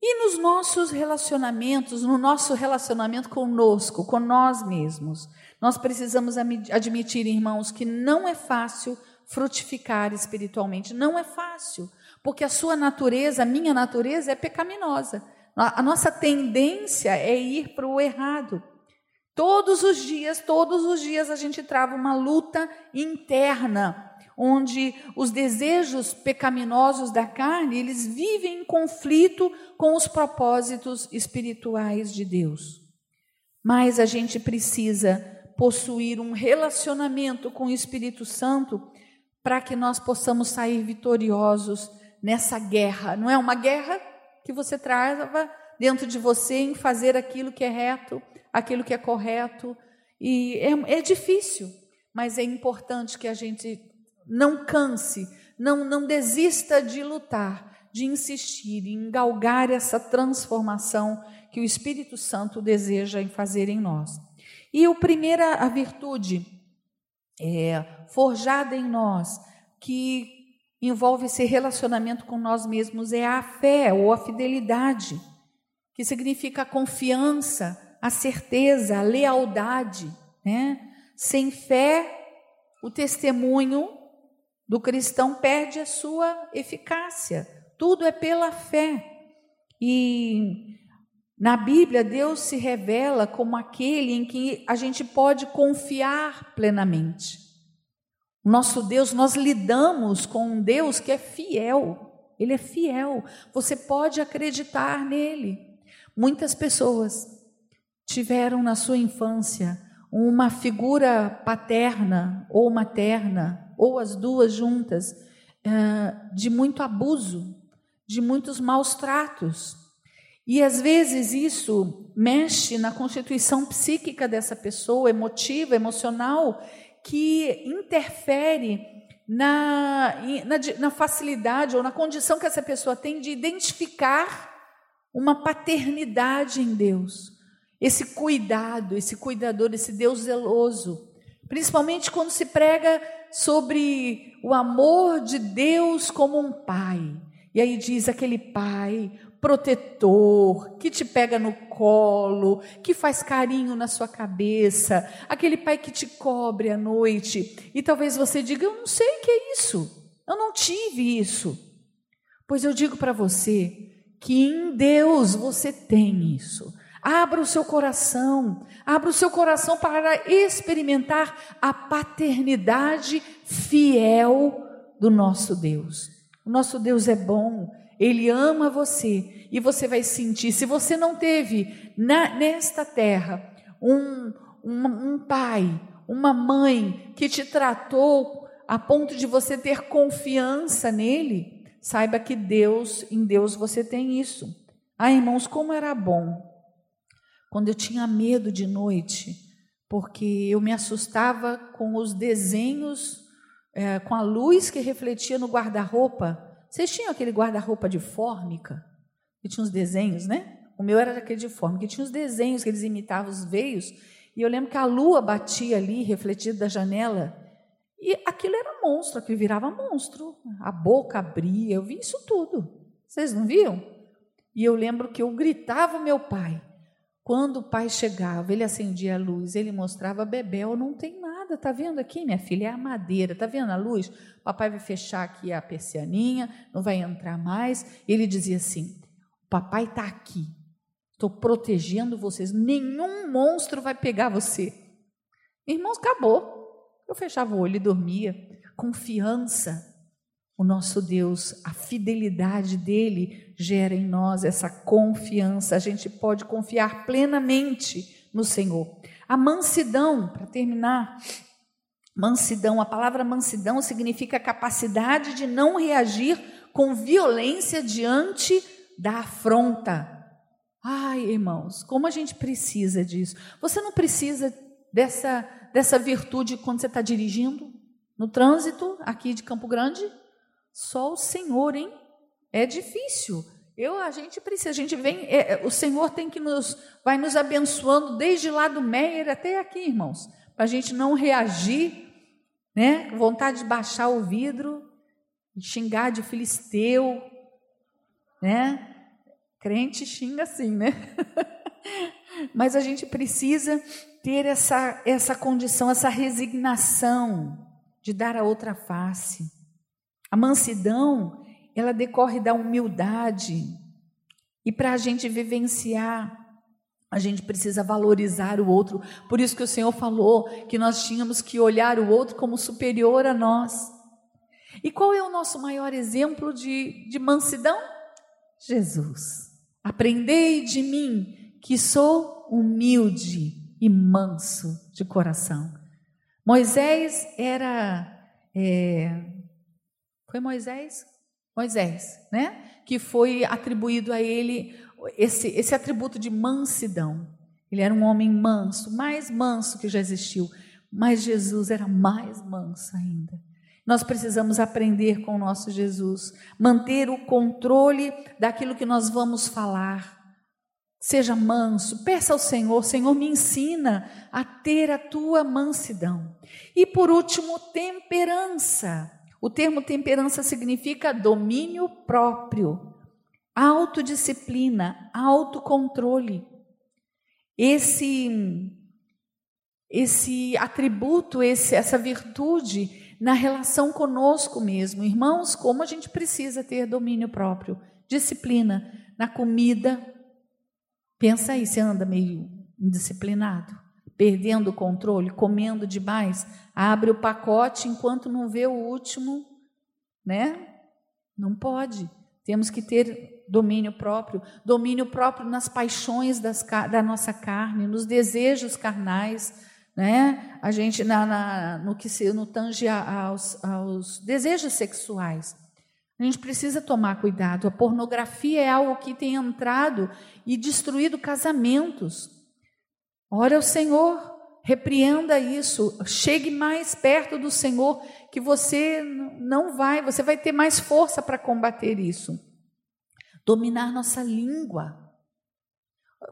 E nos nossos relacionamentos, no nosso relacionamento conosco, com nós mesmos, nós precisamos admitir, irmãos, que não é fácil frutificar espiritualmente, não é fácil, porque a sua natureza, a minha natureza é pecaminosa. A nossa tendência é ir para o errado. Todos os dias, todos os dias a gente trava uma luta interna, onde os desejos pecaminosos da carne, eles vivem em conflito com os propósitos espirituais de Deus. Mas a gente precisa possuir um relacionamento com o Espírito Santo para que nós possamos sair vitoriosos nessa guerra. Não é uma guerra que você trava dentro de você em fazer aquilo que é reto, aquilo que é correto. E é, é difícil, mas é importante que a gente não canse, não, não desista de lutar, de insistir em galgar essa transformação que o Espírito Santo deseja em fazer em nós. E o primeira a virtude é, forjada em nós, que envolve esse relacionamento com nós mesmos, é a fé ou a fidelidade, que significa a confiança, a certeza, a lealdade. Né? Sem fé, o testemunho do cristão perde a sua eficácia. Tudo é pela fé. E na Bíblia, Deus se revela como aquele em que a gente pode confiar plenamente. Nosso Deus, nós lidamos com um Deus que é fiel. Ele é fiel. Você pode acreditar nele. Muitas pessoas tiveram na sua infância uma figura paterna ou materna, ou as duas juntas, eh, de muito abuso, de muitos maus tratos. E às vezes isso mexe na constituição psíquica dessa pessoa, emotiva, emocional, que interfere na, na, na, facilidade ou na condição que essa pessoa tem de identificar uma paternidade em Deus, esse cuidado, esse cuidador, esse Deus zeloso. Principalmente quando se prega sobre o amor de Deus como um pai. E aí diz aquele pai protetor, que te pega no colo, que faz carinho na sua cabeça, aquele pai que te cobre à noite. E talvez você diga: Eu não sei o que é isso, eu não tive isso. Pois eu digo para você que em Deus você tem isso. Abra o seu coração, abra o seu coração para experimentar a paternidade fiel do nosso Deus. O nosso Deus é bom, ele ama você e você vai sentir. Se você não teve na, nesta terra um, um, um pai, uma mãe que te tratou a ponto de você ter confiança nele, saiba que Deus, em Deus você tem isso. Ah, irmãos, como era bom quando eu tinha medo de noite, porque eu me assustava com os desenhos, é, com a luz que refletia no guarda-roupa vocês tinham aquele guarda-roupa de fórmica? Que tinha uns desenhos, né? O meu era aquele de fórmica, que tinha os desenhos que eles imitavam os veios. E eu lembro que a lua batia ali, refletida da janela. E aquilo era monstro, aquilo virava monstro. A boca abria, eu vi isso tudo. Vocês não viam? E eu lembro que eu gritava meu pai. Quando o pai chegava, ele acendia a luz, ele mostrava Bebel, não tem nada, tá vendo aqui, minha filha? É a madeira, tá vendo a luz? Papai vai fechar aqui a persianinha, não vai entrar mais. Ele dizia assim: Papai está aqui, estou protegendo vocês, nenhum monstro vai pegar você. Irmãos, acabou. Eu fechava o olho e dormia. Confiança. O nosso Deus, a fidelidade dele gera em nós essa confiança. A gente pode confiar plenamente no Senhor. A mansidão, para terminar, mansidão, a palavra mansidão significa capacidade de não reagir com violência diante da afronta. Ai, irmãos, como a gente precisa disso. Você não precisa dessa, dessa virtude quando você está dirigindo no trânsito aqui de Campo Grande? Só o Senhor, hein? É difícil. Eu, a gente precisa, a gente vem, é, é, o Senhor tem que nos, vai nos abençoando desde lá do Meyer até aqui, irmãos, para a gente não reagir, né? Vontade de baixar o vidro, xingar de filisteu, né? Crente xinga assim, né? Mas a gente precisa ter essa, essa condição, essa resignação de dar a outra face. A mansidão ela decorre da humildade. E para a gente vivenciar, a gente precisa valorizar o outro. Por isso que o Senhor falou que nós tínhamos que olhar o outro como superior a nós. E qual é o nosso maior exemplo de, de mansidão? Jesus. Aprendei de mim, que sou humilde e manso de coração. Moisés era é, Foi Moisés? Moisés, né? Que foi atribuído a ele esse, esse atributo de mansidão. Ele era um homem manso, mais manso que já existiu. Mas Jesus era mais manso ainda. Nós precisamos aprender com o nosso Jesus, manter o controle daquilo que nós vamos falar. Seja manso, peça ao Senhor, Senhor, me ensina a ter a tua mansidão. E por último, temperança. O termo temperança significa domínio próprio, autodisciplina, autocontrole. Esse esse atributo, esse, essa virtude na relação conosco mesmo. Irmãos, como a gente precisa ter domínio próprio, disciplina na comida. Pensa aí, você anda meio indisciplinado, perdendo o controle, comendo demais, abre o pacote enquanto não vê o último, né? Não pode. Temos que ter domínio próprio, domínio próprio nas paixões das, da nossa carne, nos desejos carnais, né? A gente na, na, no que se no tange aos, aos desejos sexuais. A gente precisa tomar cuidado. A pornografia é algo que tem entrado e destruído casamentos. Ora ao Senhor, repreenda isso, chegue mais perto do Senhor, que você não vai, você vai ter mais força para combater isso. Dominar nossa língua.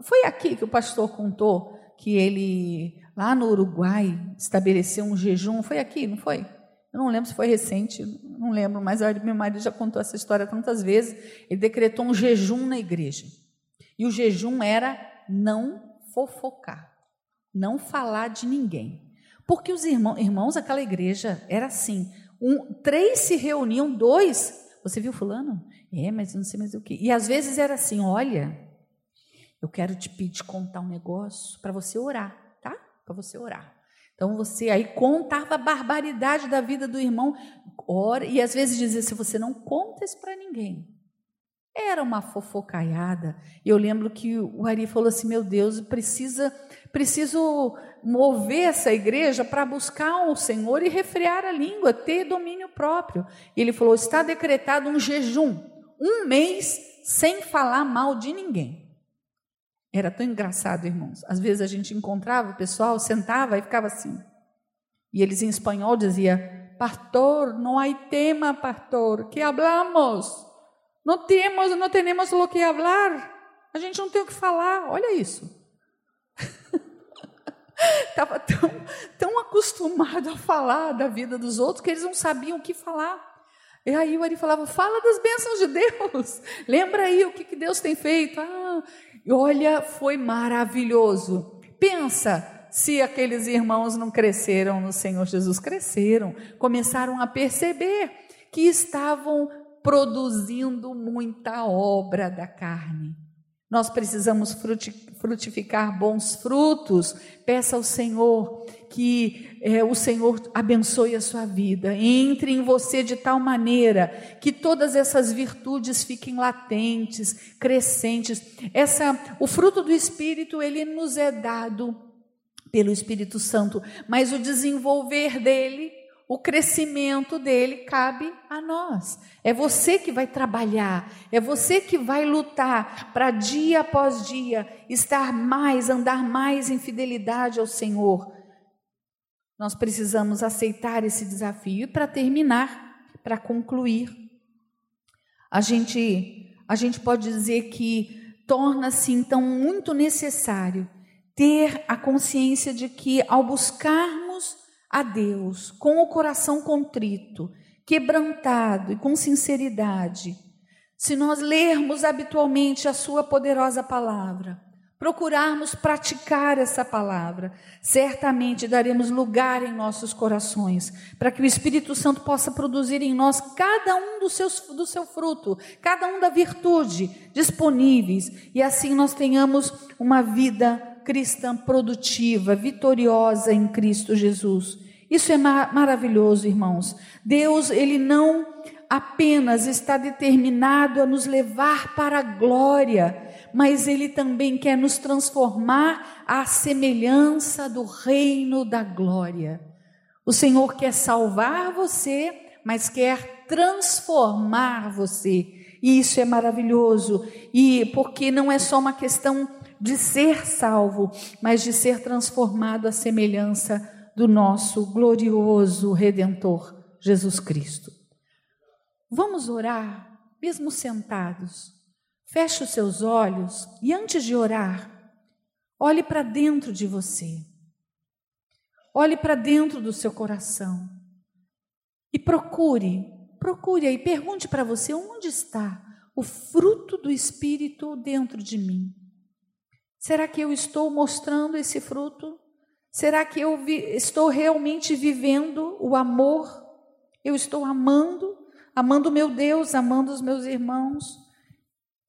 Foi aqui que o pastor contou que ele lá no Uruguai, estabeleceu um jejum. Foi aqui, não foi? Eu não lembro se foi recente, não lembro, mas meu marido já contou essa história tantas vezes. Ele decretou um jejum na igreja. E o jejum era não fofocar, não falar de ninguém. Porque os irmãos, irmãos aquela igreja era assim: um, três se reuniam, dois. Você viu fulano? É, mas não sei mais o que. E às vezes era assim: olha, eu quero te pedir contar um negócio para você orar para você orar. Então você aí contava a barbaridade da vida do irmão, ora, e às vezes dizia assim: você não conta isso para ninguém. Era uma fofocaiada. Eu lembro que o Ari falou assim: meu Deus, precisa, preciso mover essa igreja para buscar o Senhor e refrear a língua, ter domínio próprio. E ele falou: está decretado um jejum, um mês sem falar mal de ninguém. Era tão engraçado, irmãos. Às vezes a gente encontrava o pessoal, sentava e ficava assim. E eles em espanhol diziam: Pastor, não há tema, pastor, que hablamos? Não temos, não temos o que falar. A gente não tem o que falar. Olha isso. Estava tão, tão acostumado a falar da vida dos outros que eles não sabiam o que falar. E aí o Ari falava: fala das bênçãos de Deus. Lembra aí o que, que Deus tem feito. Ah, e olha, foi maravilhoso. Pensa se aqueles irmãos não cresceram no Senhor Jesus, cresceram, começaram a perceber que estavam produzindo muita obra da carne. Nós precisamos frutificar bons frutos. Peça ao Senhor que é, o Senhor abençoe a sua vida, entre em você de tal maneira que todas essas virtudes fiquem latentes, crescentes. Essa, o fruto do Espírito ele nos é dado pelo Espírito Santo, mas o desenvolver dele o crescimento dele cabe a nós. É você que vai trabalhar, é você que vai lutar para dia após dia estar mais, andar mais em fidelidade ao Senhor. Nós precisamos aceitar esse desafio e para terminar, para concluir, a gente a gente pode dizer que torna-se então muito necessário ter a consciência de que ao buscarmos a Deus com o coração contrito, quebrantado e com sinceridade, se nós lermos habitualmente a Sua poderosa palavra, procurarmos praticar essa palavra, certamente daremos lugar em nossos corações, para que o Espírito Santo possa produzir em nós cada um dos seus, do seu fruto, cada um da virtude disponíveis, e assim nós tenhamos uma vida cristã produtiva, vitoriosa em Cristo Jesus. Isso é mar maravilhoso, irmãos. Deus, ele não apenas está determinado a nos levar para a glória, mas ele também quer nos transformar à semelhança do reino da glória. O Senhor quer salvar você, mas quer transformar você. E isso é maravilhoso. E porque não é só uma questão de ser salvo, mas de ser transformado à semelhança do nosso glorioso redentor Jesus Cristo. Vamos orar, mesmo sentados. Feche os seus olhos e antes de orar, olhe para dentro de você. Olhe para dentro do seu coração e procure, procure aí, pergunte para você onde está o fruto do Espírito dentro de mim. Será que eu estou mostrando esse fruto? Será que eu vi, estou realmente vivendo o amor? Eu estou amando, amando meu Deus, amando os meus irmãos?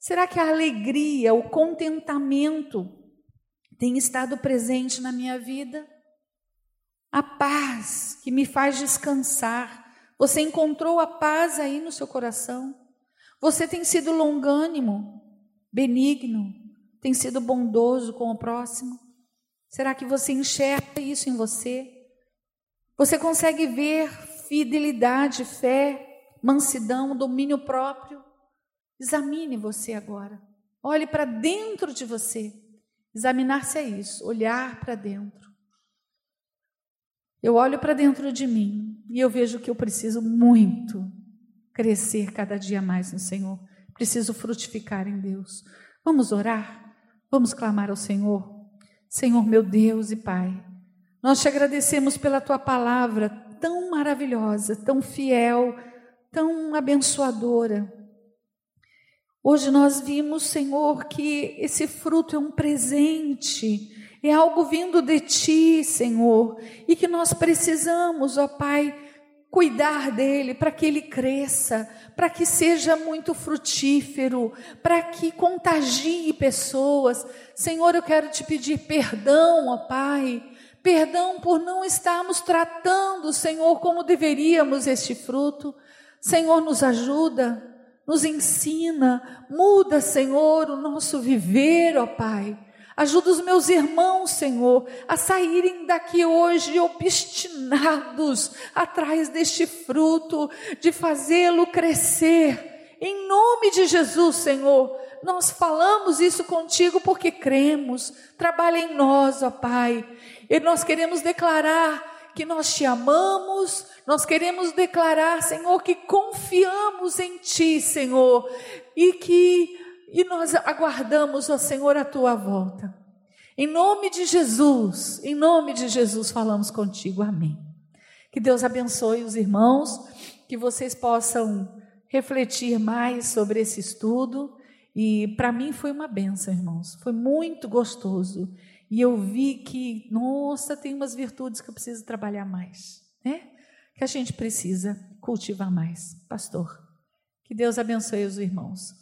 Será que a alegria, o contentamento tem estado presente na minha vida? A paz que me faz descansar. Você encontrou a paz aí no seu coração? Você tem sido longânimo, benigno, tem sido bondoso com o próximo? Será que você enxerga isso em você? Você consegue ver fidelidade, fé, mansidão, domínio próprio? Examine você agora. Olhe para dentro de você. Examinar-se é isso, olhar para dentro. Eu olho para dentro de mim e eu vejo que eu preciso muito crescer cada dia mais no Senhor. Preciso frutificar em Deus. Vamos orar? Vamos clamar ao Senhor? Senhor, meu Deus e Pai, nós te agradecemos pela tua palavra tão maravilhosa, tão fiel, tão abençoadora. Hoje nós vimos, Senhor, que esse fruto é um presente é algo vindo de ti, Senhor, e que nós precisamos, ó Pai, cuidar dele para que ele cresça, para que seja muito frutífero, para que contagie pessoas. Senhor, eu quero te pedir perdão, ó Pai, perdão por não estarmos tratando, Senhor, como deveríamos este fruto. Senhor, nos ajuda, nos ensina, muda, Senhor, o nosso viver, ó Pai Ajuda os meus irmãos, Senhor, a saírem daqui hoje obstinados atrás deste fruto, de fazê-lo crescer. Em nome de Jesus, Senhor, nós falamos isso contigo porque cremos. Trabalha em nós, ó Pai. E nós queremos declarar que nós te amamos, nós queremos declarar, Senhor, que confiamos em Ti, Senhor, e que e nós aguardamos, ó Senhor, a tua volta. Em nome de Jesus, em nome de Jesus falamos contigo. Amém. Que Deus abençoe os irmãos, que vocês possam refletir mais sobre esse estudo. E para mim foi uma benção, irmãos. Foi muito gostoso. E eu vi que, nossa, tem umas virtudes que eu preciso trabalhar mais, né? Que a gente precisa cultivar mais. Pastor, que Deus abençoe os irmãos.